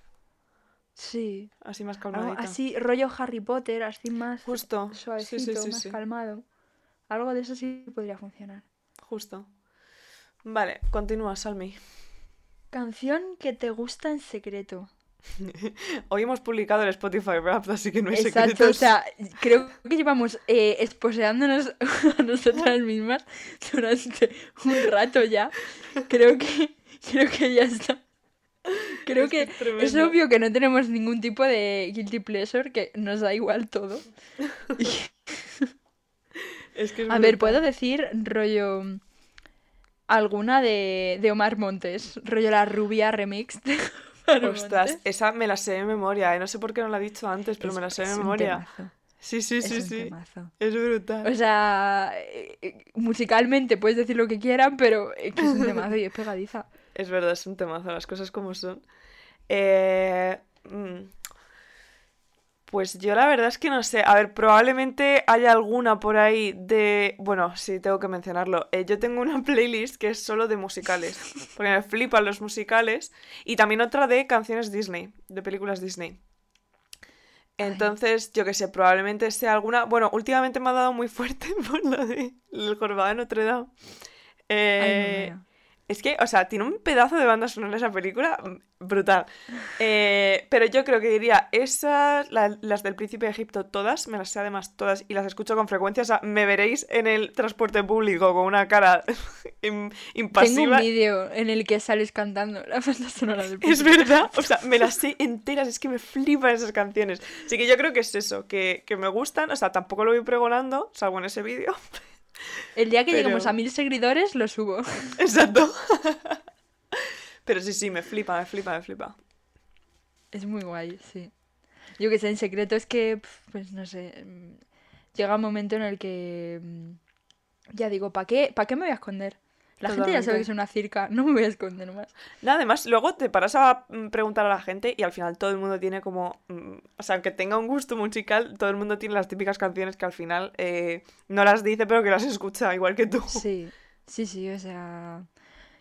Sí. así más calmadita. así, rollo Harry Potter, así más Justo. Suavecito, sí, sí, más calmado. Algo de eso sí podría funcionar. Justo. Vale, continúa, Salmi. Canción que te gusta en secreto. Hoy hemos publicado el Spotify Rap, así que no hay Exacto, secretos. o sea, creo que llevamos eh, esposeándonos a nosotras mismas durante un rato ya. Creo que, creo que ya está. Creo Es que que es obvio que no tenemos ningún tipo de guilty pleasure, que nos da igual todo. Y- Es que es a ver, puedo decir rollo alguna de, de Omar Montes, rollo la rubia remix de Omar Ostras, esa me la sé de memoria, ¿eh? No sé por qué no la he dicho antes, pero Es- me la sé de memoria. temazo, Sí, sí, es sí, un sí. temazo. Es brutal. O sea, eh, eh, musicalmente puedes decir lo que quieran, pero es un temazo y es pegadiza. Es verdad, es un temazo, las cosas como son. Eh, mm, Pues yo la verdad es que no sé. A ver, probablemente haya alguna por ahí de... Bueno, sí, tengo que mencionarlo. Eh, yo tengo una playlist que es solo de musicales, porque me flipan los musicales. Y también otra de canciones Disney, de películas Disney. Entonces, yo qué sé, probablemente sea alguna... Bueno, últimamente me ha dado muy fuerte por la de El Jorobado de Notre Dame. Ay, Eh, no, no. Es que, o sea, tiene un pedazo de banda sonora esa película mm, brutal. Eh, pero yo creo que diría esas, la- las del Príncipe de Egipto, todas, me las sé además todas y las escucho con frecuencia. O sea, me veréis en el transporte público con una cara im- Tengo impasiva. un vídeo en el que sales cantando la banda sonora del Es Príncipe. verdad, o sea, me las sé enteras, es que me flipan esas canciones. Así que yo creo que es eso, que, que me gustan, o sea, tampoco lo voy pregonando, salvo en ese vídeo. El día que Pero- lleguemos a mil seguidores lo subo. Exacto. Pero sí, sí, me flipa, me flipa, me flipa. Es muy guay, sí. Yo que sé, en secreto es que, pues no sé, mm, llega un momento en el que mm, ya digo, ¿para qué, ¿para qué me voy a esconder? La gente ya sabe que es una circa, no me voy a esconder más. Nada, además, luego te paras a mm, preguntar a la gente y al final todo el mundo tiene como. mm, O sea, aunque tenga un gusto musical, todo el mundo tiene las típicas canciones que al final eh, no las dice, pero que las escucha igual que tú. Sí, sí, sí, o sea...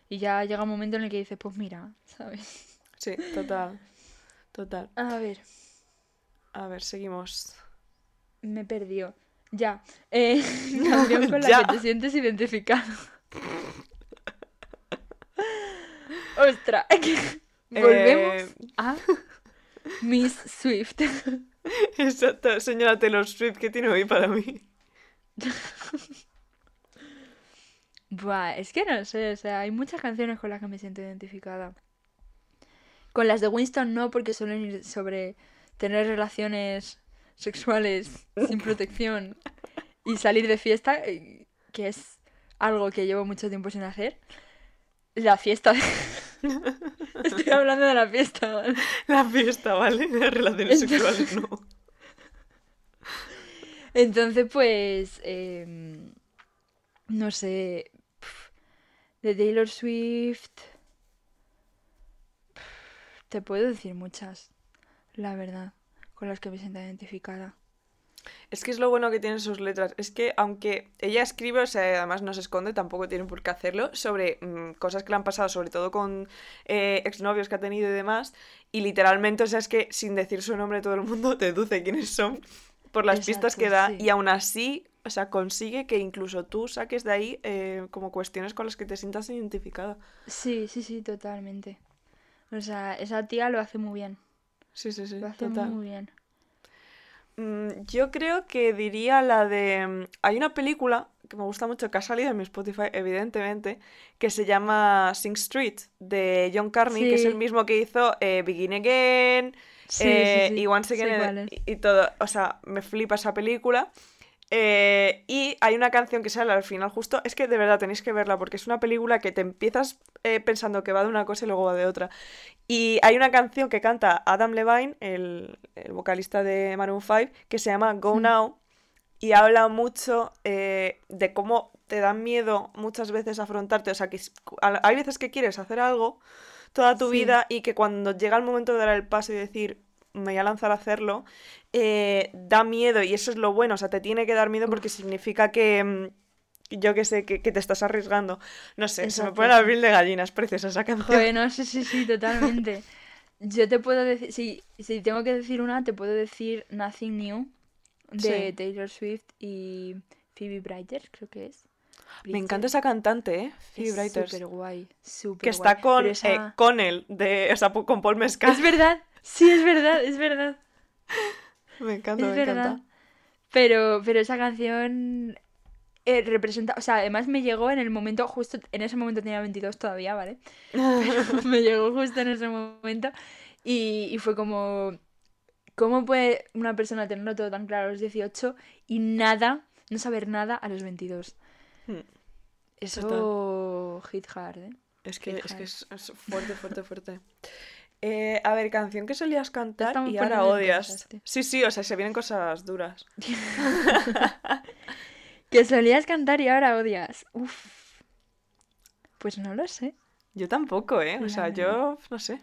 Y ya llega un momento en el que dices, pues mira, ¿sabes? Sí, total. Total. A ver, A ver, seguimos. me perdió. Ya. Eh, canción con la Ya. que te sientes identificado. Ostras, volvemos Eh, a Miss Swift. exacto, señora Taylor Swift, ¿qué tiene hoy para mí? Buah, es que no sé, o sea, hay muchas canciones con las que me siento identificada. Con las de Winston no, porque suelen ir sobre tener relaciones sexuales sin protección y salir de fiesta, eh, que es algo que llevo mucho tiempo sin hacer. La fiesta de... Estoy hablando de la fiesta, ¿vale? La fiesta, ¿vale? De relaciones Entonces- sexuales, no. Entonces, pues. em, no sé. De Taylor Swift. Te puedo decir muchas. La verdad. Con las que me siento identificada. Es que es lo bueno que tienen sus letras. Es que aunque ella escribe, o sea, además no se esconde, tampoco tiene por qué hacerlo, sobre mm, cosas que le han pasado, sobre todo con eh, exnovios que ha tenido y demás. Y literalmente, o sea, es que sin decir su nombre todo el mundo deduce quiénes son por las pistas que da. Sí. Y aún así, o sea, consigue que incluso tú saques de ahí eh, como cuestiones con las que te sientas identificada. Sí, sí, sí, totalmente. O sea, esa tía lo hace muy bien. Sí, sí, sí. Lo hace total. muy bien. Mm, Yo creo que diría la de... mm, Hay una película que me gusta mucho, que ha salido en mi Spotify, evidentemente, que se llama Sing Street, de John Carney, que es el mismo que hizo eh, Begin Again Sí, eh, sí, y Once Again y, y todo. O sea, me flipa esa película. Eh, y hay una canción que sale al final justo, es que de verdad tenéis que verla porque es una película que te empiezas eh, pensando que va de una cosa y luego va de otra. Y hay una canción que canta Adam Levine, el, el vocalista de Maroon 5, que se llama Go Mm. Now y habla mucho eh, de cómo te da miedo muchas veces afrontarte. O sea, que hay veces que quieres hacer algo toda tu Sí. vida y que cuando llega el momento de dar el paso y decir, me voy a lanzar a hacerlo, eh, da miedo y eso es lo bueno. O sea, te tiene que dar miedo porque significa que, mm, yo qué sé, que, que te estás arriesgando. No sé, se me pone la piel de gallina, es preciosa esa canción. Joder, no, sí, sí, sí, totalmente. Yo te puedo decir, si, si tengo que decir una, te puedo decir Nothing New de Sí. Taylor Swift y Phoebe Bridgers, creo que es. Me encanta esa cantante, ¿eh? Phoebe Bridgers. súper guay, súper Que está con, Pero eh, esa- con él, de, o sea, con Paul Mescal. Es verdad, sí, es verdad, es verdad, Me encanta, es me verdad. encanta. Pero, pero esa canción eh, representa, o sea, además me llegó en el momento, justo, en ese momento tenía 22 todavía, ¿vale? me llegó justo en ese momento y, y fue como, ¿cómo puede una persona tenerlo todo tan claro a los 18 y nada, no saber nada a los 22? Hmm. Eso hit hard, ¿eh? Es que, es, que es, es fuerte, fuerte, fuerte. Eh, a ver, canción que solías cantar estamos y ahora odias. Sí, sí, o sea, se vienen cosas duras. Que solías cantar y ahora odias. Uf. Pues no lo sé, Yo tampoco, ¿eh? O sea, yo no sé.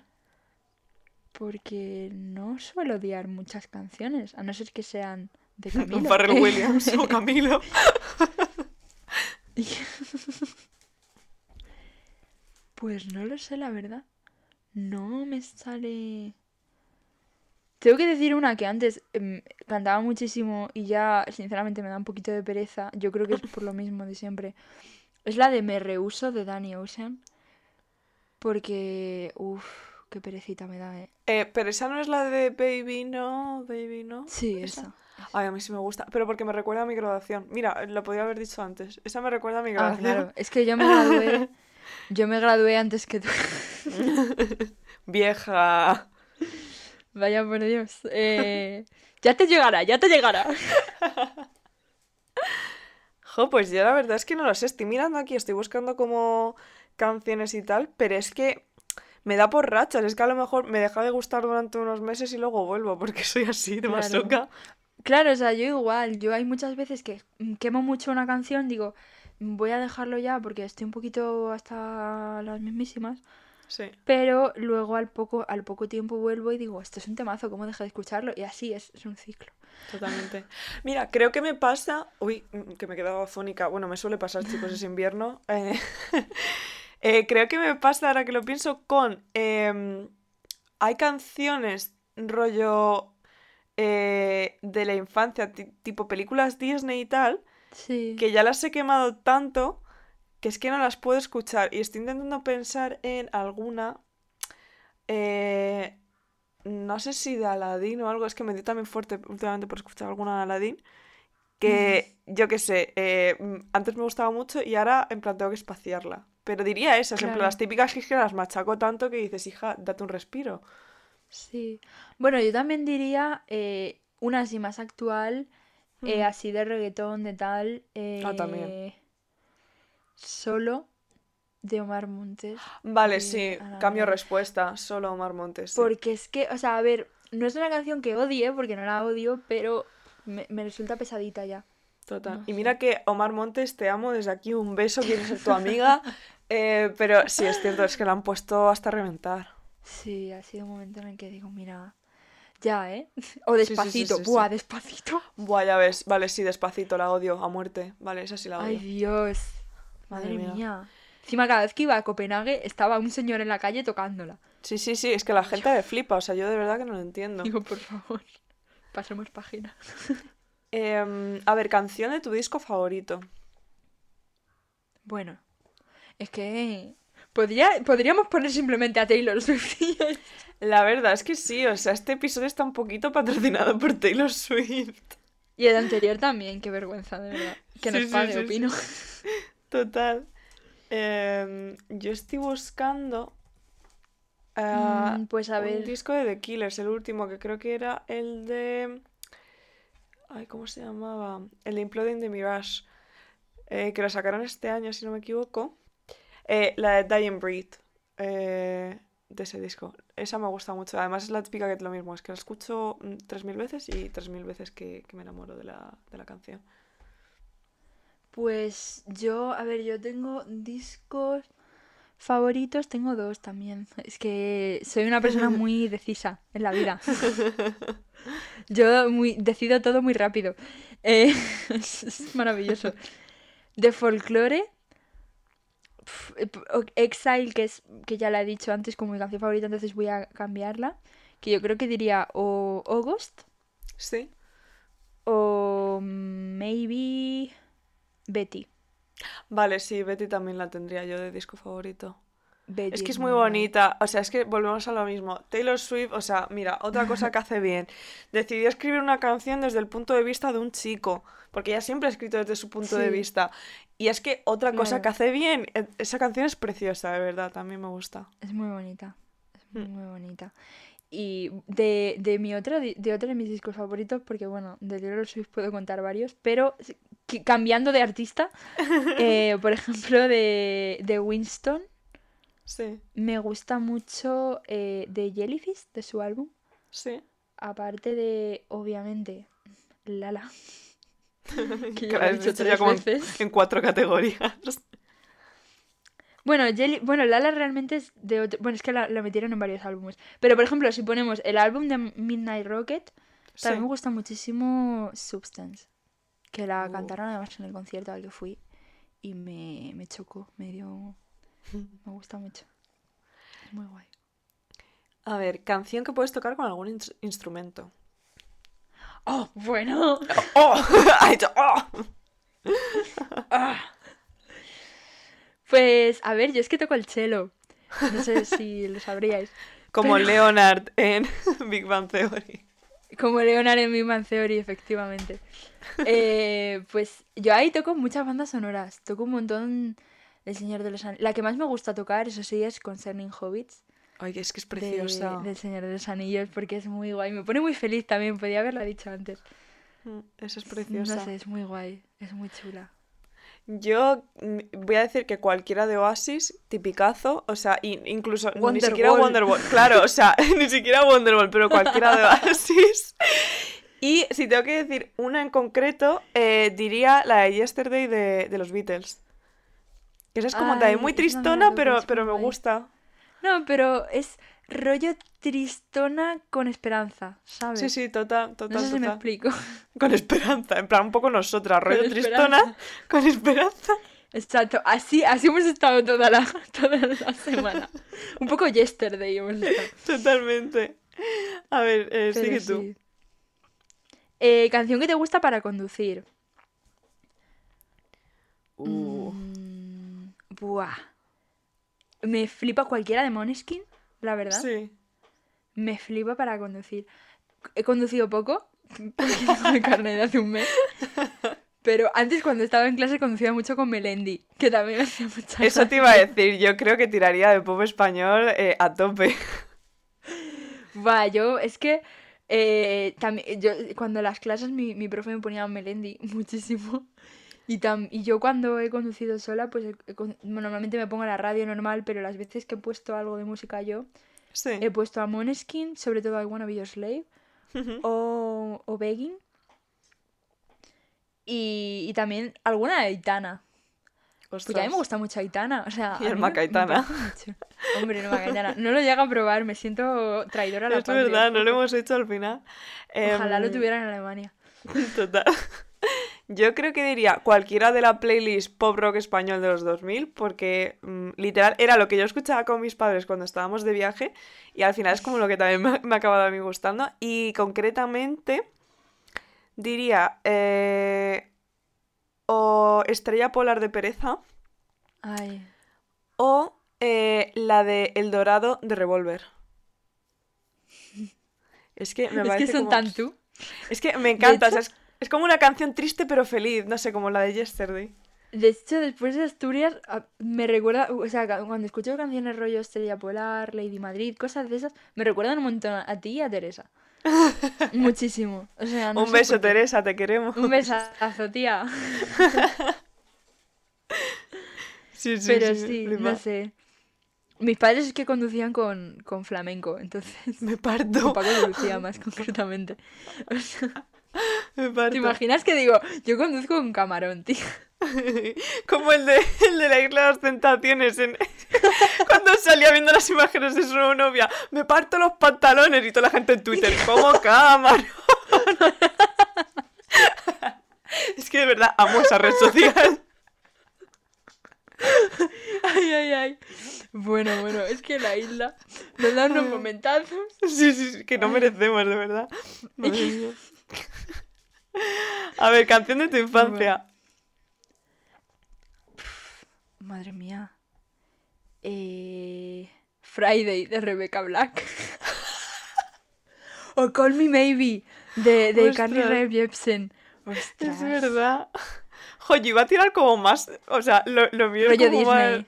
porque no suelo odiar muchas canciones, a no ser que sean de Camilo. Pharrell Williams o Camilo. Pues no lo sé, la verdad. No me sale. Tengo que decir una que antes em, cantaba muchísimo y ya, sinceramente, me da un poquito de pereza. Yo creo que es por lo mismo de siempre. Es la de Me Rehuso de Danny Ocean. Porque, uff, qué perecita me da, eh. Eh, pero esa no es la de Baby No, Baby No. Sí, ¿Esa? esa. Ay, a mí sí me gusta. Pero porque me recuerda a mi graduación. Mira, lo podía haber dicho antes. Esa me recuerda a mi Ah, graduación. claro. Es que yo me gradué. Yo me gradué antes que tú. Vieja. Vaya por Dios. Eh, ya te llegará, ya te llegará. Jo, pues yo la verdad es que no lo sé. Estoy mirando aquí, estoy buscando como canciones y tal, pero es que me da por rachas. Es que a lo mejor me deja de gustar durante unos meses y luego vuelvo, porque soy así de Claro. masoca. Claro, o sea, yo igual. Yo hay muchas veces que quemo mucho una canción, digo, "Mm, voy a dejarlo ya porque estoy un poquito hasta las mismísimas. Sí. Pero luego al poco, al poco tiempo vuelvo y digo, esto es un temazo, ¿cómo dejo de escucharlo? Y así es, es un ciclo. Totalmente. Mira, creo que me pasa. Uy, mm, que me quedaba fónica. Bueno, me suele pasar, chicos, es invierno. Eh, eh, creo que me pasa, ahora que lo pienso, con. em, hay canciones rollo eh, de la infancia, ti- tipo películas Disney y tal, Sí. que ya las he quemado tanto que es que no las puedo escuchar. Y estoy intentando pensar en alguna. eh, no sé si de Aladdin o algo, es que me dio también fuerte últimamente por escuchar alguna de Aladdin. Que yo qué sé, eh, antes me gustaba mucho y ahora en plan tengo que espaciarla. Pero diría esas, en plan las típicas que es que las machaco tanto que dices, hija, date un respiro. Sí. Bueno, yo también diría eh, una así más actual, eh, así de reggaetón, de tal. Ah, también. eh, Solo de Omar Montes. Vale, sí, cambio respuesta, solo Omar Montes. sí. Porque es que, o sea, a ver, no es una canción que odie, porque no la odio, pero me, me resulta pesadita ya. Total. no y mira que Omar Montes, te amo desde aquí, un beso, quiero ser tu amiga. Eh, pero sí, es cierto, es que la han puesto hasta reventar. Sí, ha sido un momento en el que digo, mira, ya, ¿eh? O sí, sí, despacito, sí, buah, despacito. Buah, ya ves. Vale, sí, despacito, la odio a muerte. Vale, esa sí la Ay, odio. Dios. Madre Madre mía. mía. Encima, cada vez que iba a Copenhague, estaba un señor en la calle tocándola. Sí, sí, sí, es que la gente le flipa, o sea, yo de verdad que no lo entiendo. Digo, por favor, pasemos página. Em, a ver, canción de tu disco favorito. Bueno, es que podría, podríamos poner simplemente a Taylor Swift. La verdad es que sí, o sea, este episodio está un poquito patrocinado por Taylor Swift. y el anterior también, qué vergüenza, de verdad. Que nos sí, pague, sí, sí. opino. Total. Em, yo estoy buscando ah, Mm, pues a un ver. disco de The Killers, el último, que creo que era el de... Ay, ¿cómo se llamaba? El de Imploding the Mirage, eh, que lo sacaron este año, si no me equivoco. Eh, la de Dying Breed, eh, de ese disco. Esa me gusta mucho. Además es la típica que es lo mismo, es que la escucho mm, 3.000 veces y 3.000 veces que, que me enamoro de la, de la canción. Pues yo, a ver, yo tengo discos favoritos, tengo dos también. Es que soy una persona muy decisa en la vida. Yo muy, decido todo muy rápido. Eh, es, maravilloso. De folclore, Exile, que es que ya la he dicho antes como mi canción favorita, entonces voy a cambiarla. Que yo creo que diría o August Sí. o maybe Betty. Vale, sí, Betty también la tendría yo de disco favorito. Es que es muy bonita, o sea, es que volvemos a lo mismo. Taylor Swift, o sea, mira, otra cosa que hace bien. Decidió escribir una canción desde el punto de vista de un chico, porque ella siempre ha escrito desde su punto de Sí. vista. Y es que otra cosa Claro. que hace bien, e- esa canción es preciosa, de verdad, también me gusta. Es muy bonita. Es muy, Mm. muy bonita. Y de, de mi otra, di- de otro de mis discos favoritos, porque bueno, de Taylor Swift puedo contar varios, pero cambiando de artista, eh, por ejemplo, de, de Winston, Sí, me gusta mucho eh, de Jellyfish, de su álbum, sí. aparte de, obviamente, Lala, que ya he dicho tres como en- veces. en cuatro categorías. Bueno, Jelly- bueno, Lala realmente es de otro... Bueno, es que la, la metieron en varios álbumes. Pero, por ejemplo, si ponemos el álbum de Midnight Rocket, Sí. también me gusta muchísimo Substance. Que la Uh. cantaron además en el concierto al que fui. Y me, me chocó, me dio... Me gusta mucho. Muy guay. A ver, canción que puedes tocar con algún ins- instrumento. ¡Oh, bueno! ¡Oh! Ha ¡oh! Pues, a ver, yo es que toco el cello. No sé si lo sabríais. Como Pero- Leonard en Big Bang Theory. Como Leonard en Big Bang Theory, efectivamente. Eh, pues yo ahí toco muchas bandas sonoras. Toco un montón El Señor de los Anillos. La que más me gusta tocar, eso sí, es Concerning Hobbits. Ay, es que es de- preciosa. del Señor de los Anillos, porque es muy guay. Me pone muy feliz también, podía haberla dicho antes. Mm, Esa es No preciosa. sé, es muy guay. Es muy chula. Yo mm, voy a decir que cualquiera de Oasis, tipicazo, o sea, incluso ni siquiera Wonderwall, claro, o sea, ni siquiera Wonderwall, pero cualquiera de Oasis. Y si tengo que decir una en concreto, eh, diría la de Yesterday de, de los Beatles. Que esa es como también Ay, muy no tristona, pero, pero me gusta. No, pero es rollo tristona con esperanza, ¿sabes? Sí, sí, total, No total, sé si me explico. Con esperanza, en plan un poco nosotras, rollo Con tristona, esperanza. con esperanza. Exacto, así, así hemos estado toda la, toda la semana. Un poco yesterday hemos estado. Totalmente. A ver, eh, sigue tú. sí. Eh, canción que te gusta para conducir. Uh, Mm, buah. Me flipa cualquiera de Måneskin, la verdad. sí. Me flipa para conducir. He conducido poco, porque tengo mi carnet de hace un mes. Pero antes cuando estaba en clase conducía mucho con Melendi, que también me hacía mucha Eso te iba a decir, yo creo que tiraría de pop español eh, a tope. Va, yo es que eh, también yo cuando las clases mi, mi profe me ponía Melendi muchísimo Y, tam- y yo cuando he conducido sola, pues he- he con- normalmente me pongo la radio normal, pero las veces que he puesto algo de música yo, Sí. he puesto a Måneskin, sobre todo I Wanna Be Your Slave, o, o Begging. Y, y también alguna de Aitana. Porque a mí me Ostras. gusta mucho Aitana. O sea, Y a el Macaitana. Hombre, no Macaitana. No lo llega a probar, me siento traidora a la Es patria. verdad, no lo hemos hecho al final. Ojalá lo Em, tuviera en Alemania. Total. Yo creo que diría cualquiera de la playlist pop rock español de los 2000, porque mm, literal era lo que yo escuchaba con mis padres cuando estábamos de viaje y al final es como lo que también me, me ha acabado a mí gustando. Y concretamente diría eh, o Estrella Polar de Pereza Ay. o eh, la de El Dorado de Revolver. Es que me Es que son como- tan tú. Es que me encanta, o sea, es, es como una canción triste pero feliz, no sé, como la de Yesterday. De hecho, después de Asturias, a- me recuerda, o sea, cuando escucho canciones rollo Estrella Polar, Lady Madrid, cosas de esas, me recuerdan un montón a ti y a Teresa. Muchísimo. O sea, no Un beso. Teresa, te queremos. Un besazo, tía. Sí, sí, Pero sí, no sé. Mis padres es que conducían con, con flamenco, entonces Me mi parto, papá conducía más concretamente. O sea. ¿Te imaginas que digo, yo conduzco con camarón, tío? Como el de, el de la Isla de las Tentaciones, en- cuando salía viendo las imágenes de su novia. Me parto los pantalones y toda la gente en Twitter, como cámara. es que de verdad amo esa red social. Ay, ay, ay. Bueno, bueno, es que la isla nos da unos momentazos. Sí, sí, sí, que no merecemos, de verdad. Madre mía. A ver, canción de tu infancia. Madre mía. Eh... Friday de Rebecca Black. o Call Me Maybe de, de Carly. Rae Jepsen. Ostras. Es verdad. Joder, iba a tirar como más. O sea, lo, lo mío es como más-.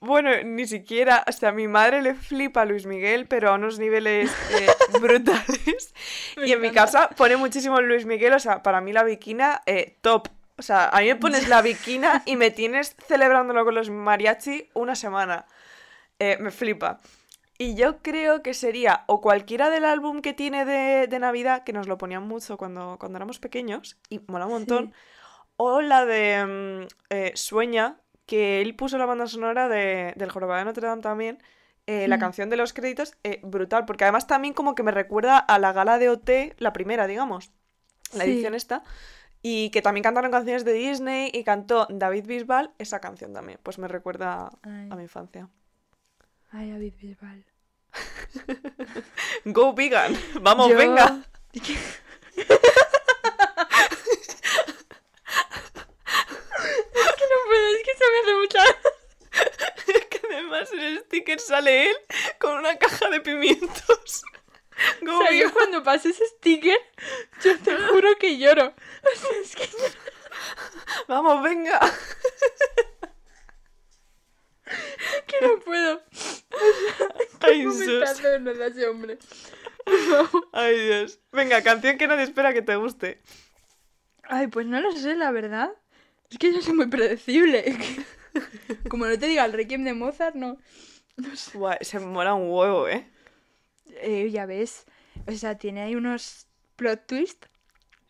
Bueno, ni siquiera. O sea, a mi madre le flipa Luis Miguel, pero a unos niveles eh, brutales. Me y en mi casa pone muchísimo Luis Miguel. O sea, para mí la viquina, eh, top. O sea, a mí me pones la viquina y me tienes celebrándolo con los mariachi una semana. Eh, me flipa. Y yo creo que sería o cualquiera del álbum que tiene de, de Navidad, que nos lo ponían mucho cuando, cuando éramos pequeños, y mola un montón, Sí. o la de mm, eh, Sueña, que él puso la banda sonora de, del Jorobado de Notre Dame también, eh, la Mm. canción de los créditos, eh, brutal, porque además también como que me recuerda a la gala de OT, la primera, digamos, la Sí. edición esta, y que también cantaron canciones de Disney y cantó David Bisbal esa canción también, pues me recuerda Ay, a mi infancia. ay, David Bisbal. Go vegan, vamos, Yo- venga. Es que no puedo, es que se me hace mucha... que además en el sticker sale él con una caja de pimientos. Go O sea, yo cuando pase ese sticker, yo te juro que lloro. O sea, es que Vamos, venga. que no puedo. Ay, ¿Cómo sus. está de verdad ese hombre? Ay, Dios. Venga, canción que nadie espera que te guste. Ay, pues no lo sé, la verdad. Es que yo soy muy predecible. Como no te diga el Requiem de Mozart, no. No sé. Buah, se me mola un huevo, ¿eh? Eh, ya ves. O sea, tiene ahí unos plot twists.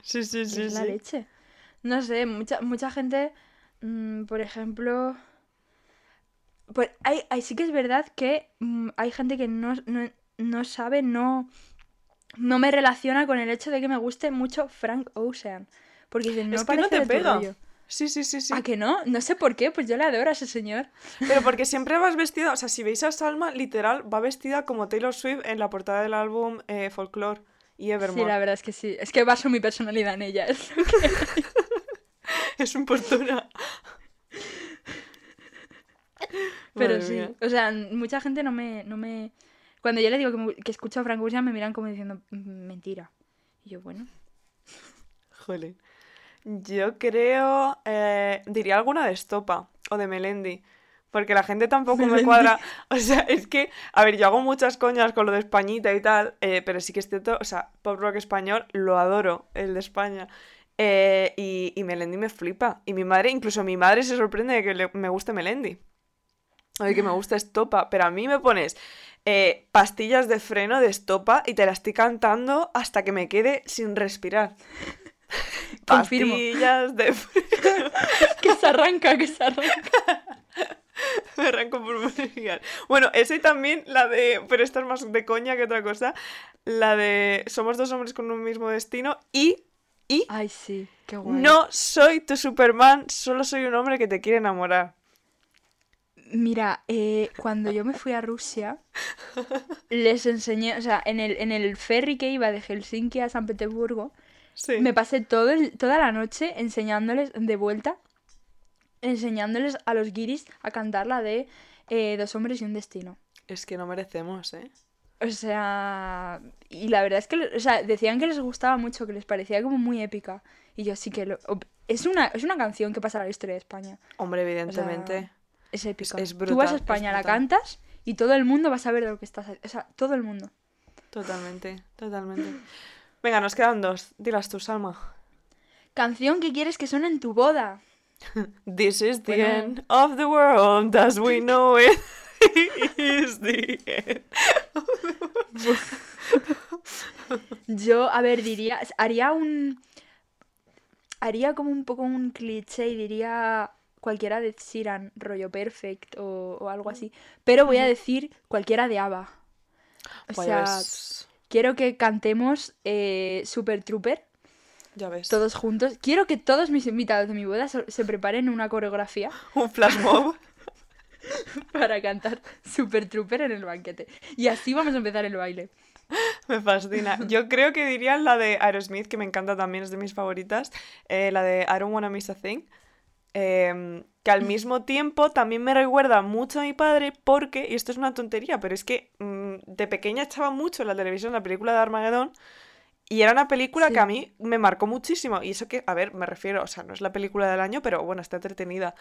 Sí, sí, sí, es la sí. leche. No sé, mucha, mucha gente, mm, por ejemplo. Pues hay, hay- sí que es verdad que mm, hay gente que no, no, no sabe, no, no me relaciona con el hecho de que me guste mucho Frank Ocean. Porque dicen, no Es que no parece te de tu pega. rollo". Sí, sí, sí, sí. ¿A que no? No sé por qué, pues yo le adoro a ese señor. Pero porque siempre vas vestida, o sea, si veis a Salma, literal, va vestida como Taylor Swift en la portada del álbum eh, Folklore y Sí, Evermore. la verdad es que sí. Es que baso mi personalidad en ella. es que- Es un postura. Pero Madre sí. mía. O sea, mucha gente no me, no me... Cuando yo le digo que, me- que escucho a Frank Ocean me miran como diciendo, "Mm, mentira. Y yo, bueno. Jolín. Yo creo. eh, diría alguna de Estopa o de Melendi. Porque la gente tampoco me cuadra. O sea, es que. A ver, yo hago muchas coñas con lo de Españita y tal. eh, pero sí que es cierto. O sea, pop rock español lo adoro, el de España. Eh, y, y Melendi me flipa. Y mi madre, incluso mi madre se sorprende de que le- me guste Melendi. O de que me gusta Estopa. Pero a mí me pones eh, pastillas de freno de Estopa y te la estoy cantando hasta que me quede sin respirar. Confirmo. Pastillas de. Que se arranca, que se arranca. Me arranco por musical. Bueno, ese y también la de. Pero esta es más de coña que otra cosa. La de Somos dos hombres con un mismo destino. Y. Y. Ay, sí, qué guay. No soy tu Superman, solo soy un hombre que te quiere enamorar. Mira, eh, cuando yo me fui a Rusia, les enseñé, o sea, en el, en el ferry que iba de Helsinki a San Petersburgo, Sí. me pasé todo el- toda la noche enseñándoles de vuelta, enseñándoles a los guiris a cantar la de eh, Dos hombres y un destino. Es que no merecemos, ¿eh? O sea, y la verdad es que, o sea, decían que les gustaba mucho, que les parecía como muy épica. Y yo sí que lo... Es una, es una canción que pasa a la historia de España. Hombre, evidentemente. Es épica. es Tú brutal, vas a es España, la cantas y todo el mundo va a saber de lo que estás haciendo. O sea, todo el mundo. Totalmente, totalmente. Venga, nos quedan dos. Dilas tú, Salma. Canción que quieres que suene en tu boda. This is the Bueno. end of the world as we know it. is the end. Yo, a ver, diría, haría un... Haría como un poco un cliché y diría cualquiera de Sheeran, rollo perfect o, o algo así. Pero voy a decir cualquiera de ABBA. O sea, Pues, quiero que cantemos eh, Super Trooper ya ves. todos juntos. Quiero que todos mis invitados de mi boda se preparen una coreografía Un flash mob. para cantar Super Trooper en el banquete. Y así vamos a empezar el baile. Me fascina. Yo creo que diría la de Aerosmith, que me encanta también, es de mis favoritas. eh, la de I Don't Wanna Miss a Thing. em, que al mismo tiempo también me recuerda mucho a mi padre porque, y esto es una tontería, pero es que mm, de pequeña echaba mucho en la televisión la película de Armageddon y era una película Sí. que a mí me marcó muchísimo. Y eso que, a ver, me refiero, o sea, no es la película del año, pero bueno, está entretenida.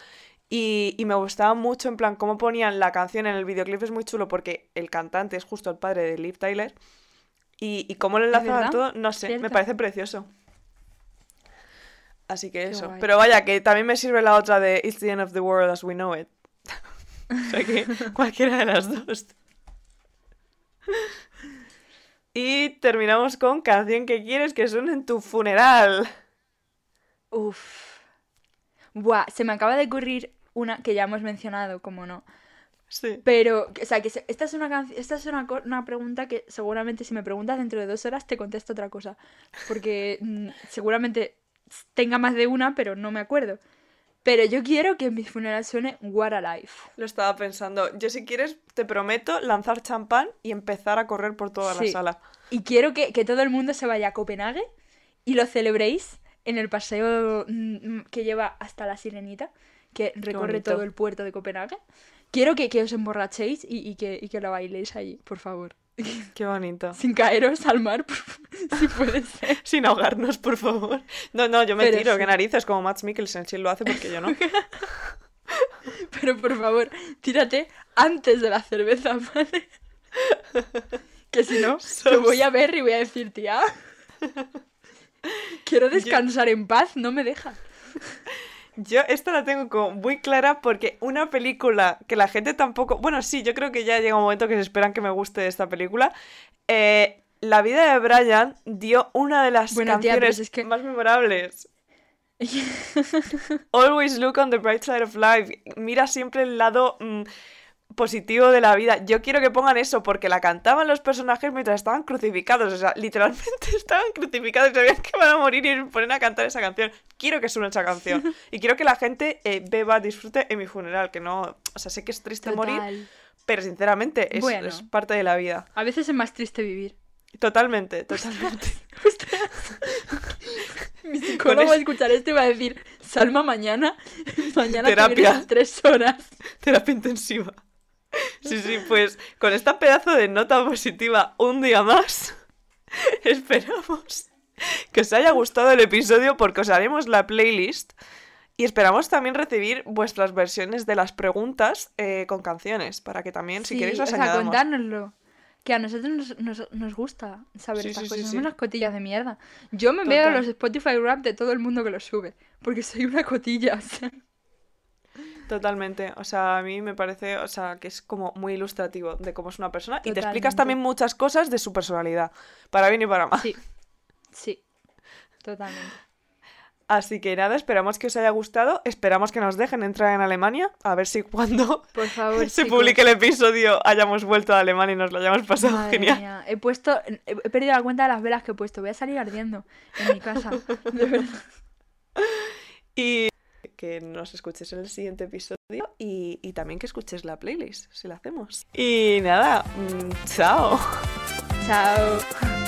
Y, y me gustaba mucho, en plan, cómo ponían la canción en el videoclip, es muy chulo porque el cantante es justo el padre de Liv Tyler. Y, y cómo lo enlazaban todo, no sé, me parece precioso. Así que Qué eso. guay. Pero vaya, que también me sirve la otra de It's the end of the world as we know it. o sea que cualquiera de las dos. Y terminamos con canción que quieres que suene en tu funeral. Uf. Buah, se me acaba de ocurrir una que ya hemos mencionado, como no. Sí. Pero, o sea, que se- esta es una esta es una, una pregunta que seguramente si me preguntas dentro de dos horas te contesto otra cosa. Porque mm, seguramente tenga más de una, pero no me acuerdo. Pero yo quiero que en mi funeral suene What a Life. Lo estaba pensando. Yo si quieres, te prometo lanzar champán y empezar a correr por toda la sala. Y quiero que, que todo el mundo se vaya a Copenhague y lo celebréis en el paseo mm, que lleva hasta la Sirenita, que recorre todo el puerto de Copenhague. Quiero que, que os emborrachéis y, y que, y que lo bailéis allí, por favor. Qué bonito. Sin caeros al mar, por si puede ser. Sin ahogarnos, por favor. No, no, yo me Pero tiro, sí. qué narices, como Matt Mikkelsen, si él lo hace, porque yo no. Pero por favor, tírate antes de la cerveza, ¿vale? Que si no, Sos- lo voy a ver y voy a decir, tía. Quiero descansar en paz, no me deja. Yo esta la tengo como muy clara porque una película que la gente tampoco... Bueno, sí, yo creo que ya llega un momento que se esperan que me guste esta película. Eh, la vida de Brian dio una de las Bueno, canciones es que- más memorables. Always look on the bright side of life. Mira siempre el lado mm, positivo de la vida. Yo quiero que pongan eso porque la cantaban los personajes mientras estaban crucificados. O sea, literalmente estaban crucificados y sabían que van a morir y ponen a cantar esa canción. Quiero que suene esa canción. Y quiero que la gente eh, beba, disfrute en mi funeral. Que no. O sea, sé que es triste morir, pero sinceramente es, Bueno. es parte de la vida. A veces es más triste vivir. Totalmente, totalmente. Mi psicólogo a escuchar esto y va a decir, Salma, mañana, mañana te Terapia. tres horas. Terapia intensiva. Sí, sí, pues con esta pedazo de nota positiva un día más, esperamos que os haya gustado el episodio porque os haremos la playlist y esperamos también recibir vuestras versiones de las preguntas eh, con canciones para que también, si queréis, o las sea, añadamos. contárnoslo. que a nosotros nos, nos- nos gusta saber Sí, estas sí, cosas. unas cotillas de mierda. Yo me veo Total. los Spotify Rap de todo el mundo que los sube. Porque soy una cotilla. o sea. Totalmente. O sea, a mí me parece, o sea, que es como muy ilustrativo de cómo es una persona y te explicas también muchas cosas de su personalidad, para bien y para mal. Sí. Sí. Totalmente. Así que nada, esperamos que os haya gustado. Esperamos que nos dejen entrar en Alemania. A ver si cuando Por favor. se chicos. publique el episodio hayamos vuelto a Alemania y nos lo hayamos pasado Madre genial. mía, He puesto. He perdido la cuenta de las velas que he puesto. Voy a salir ardiendo en mi casa. De verdad. Y que nos escuches en el siguiente episodio y, y también que escuches la playlist, si la hacemos. Y nada, mm, chao. Chao.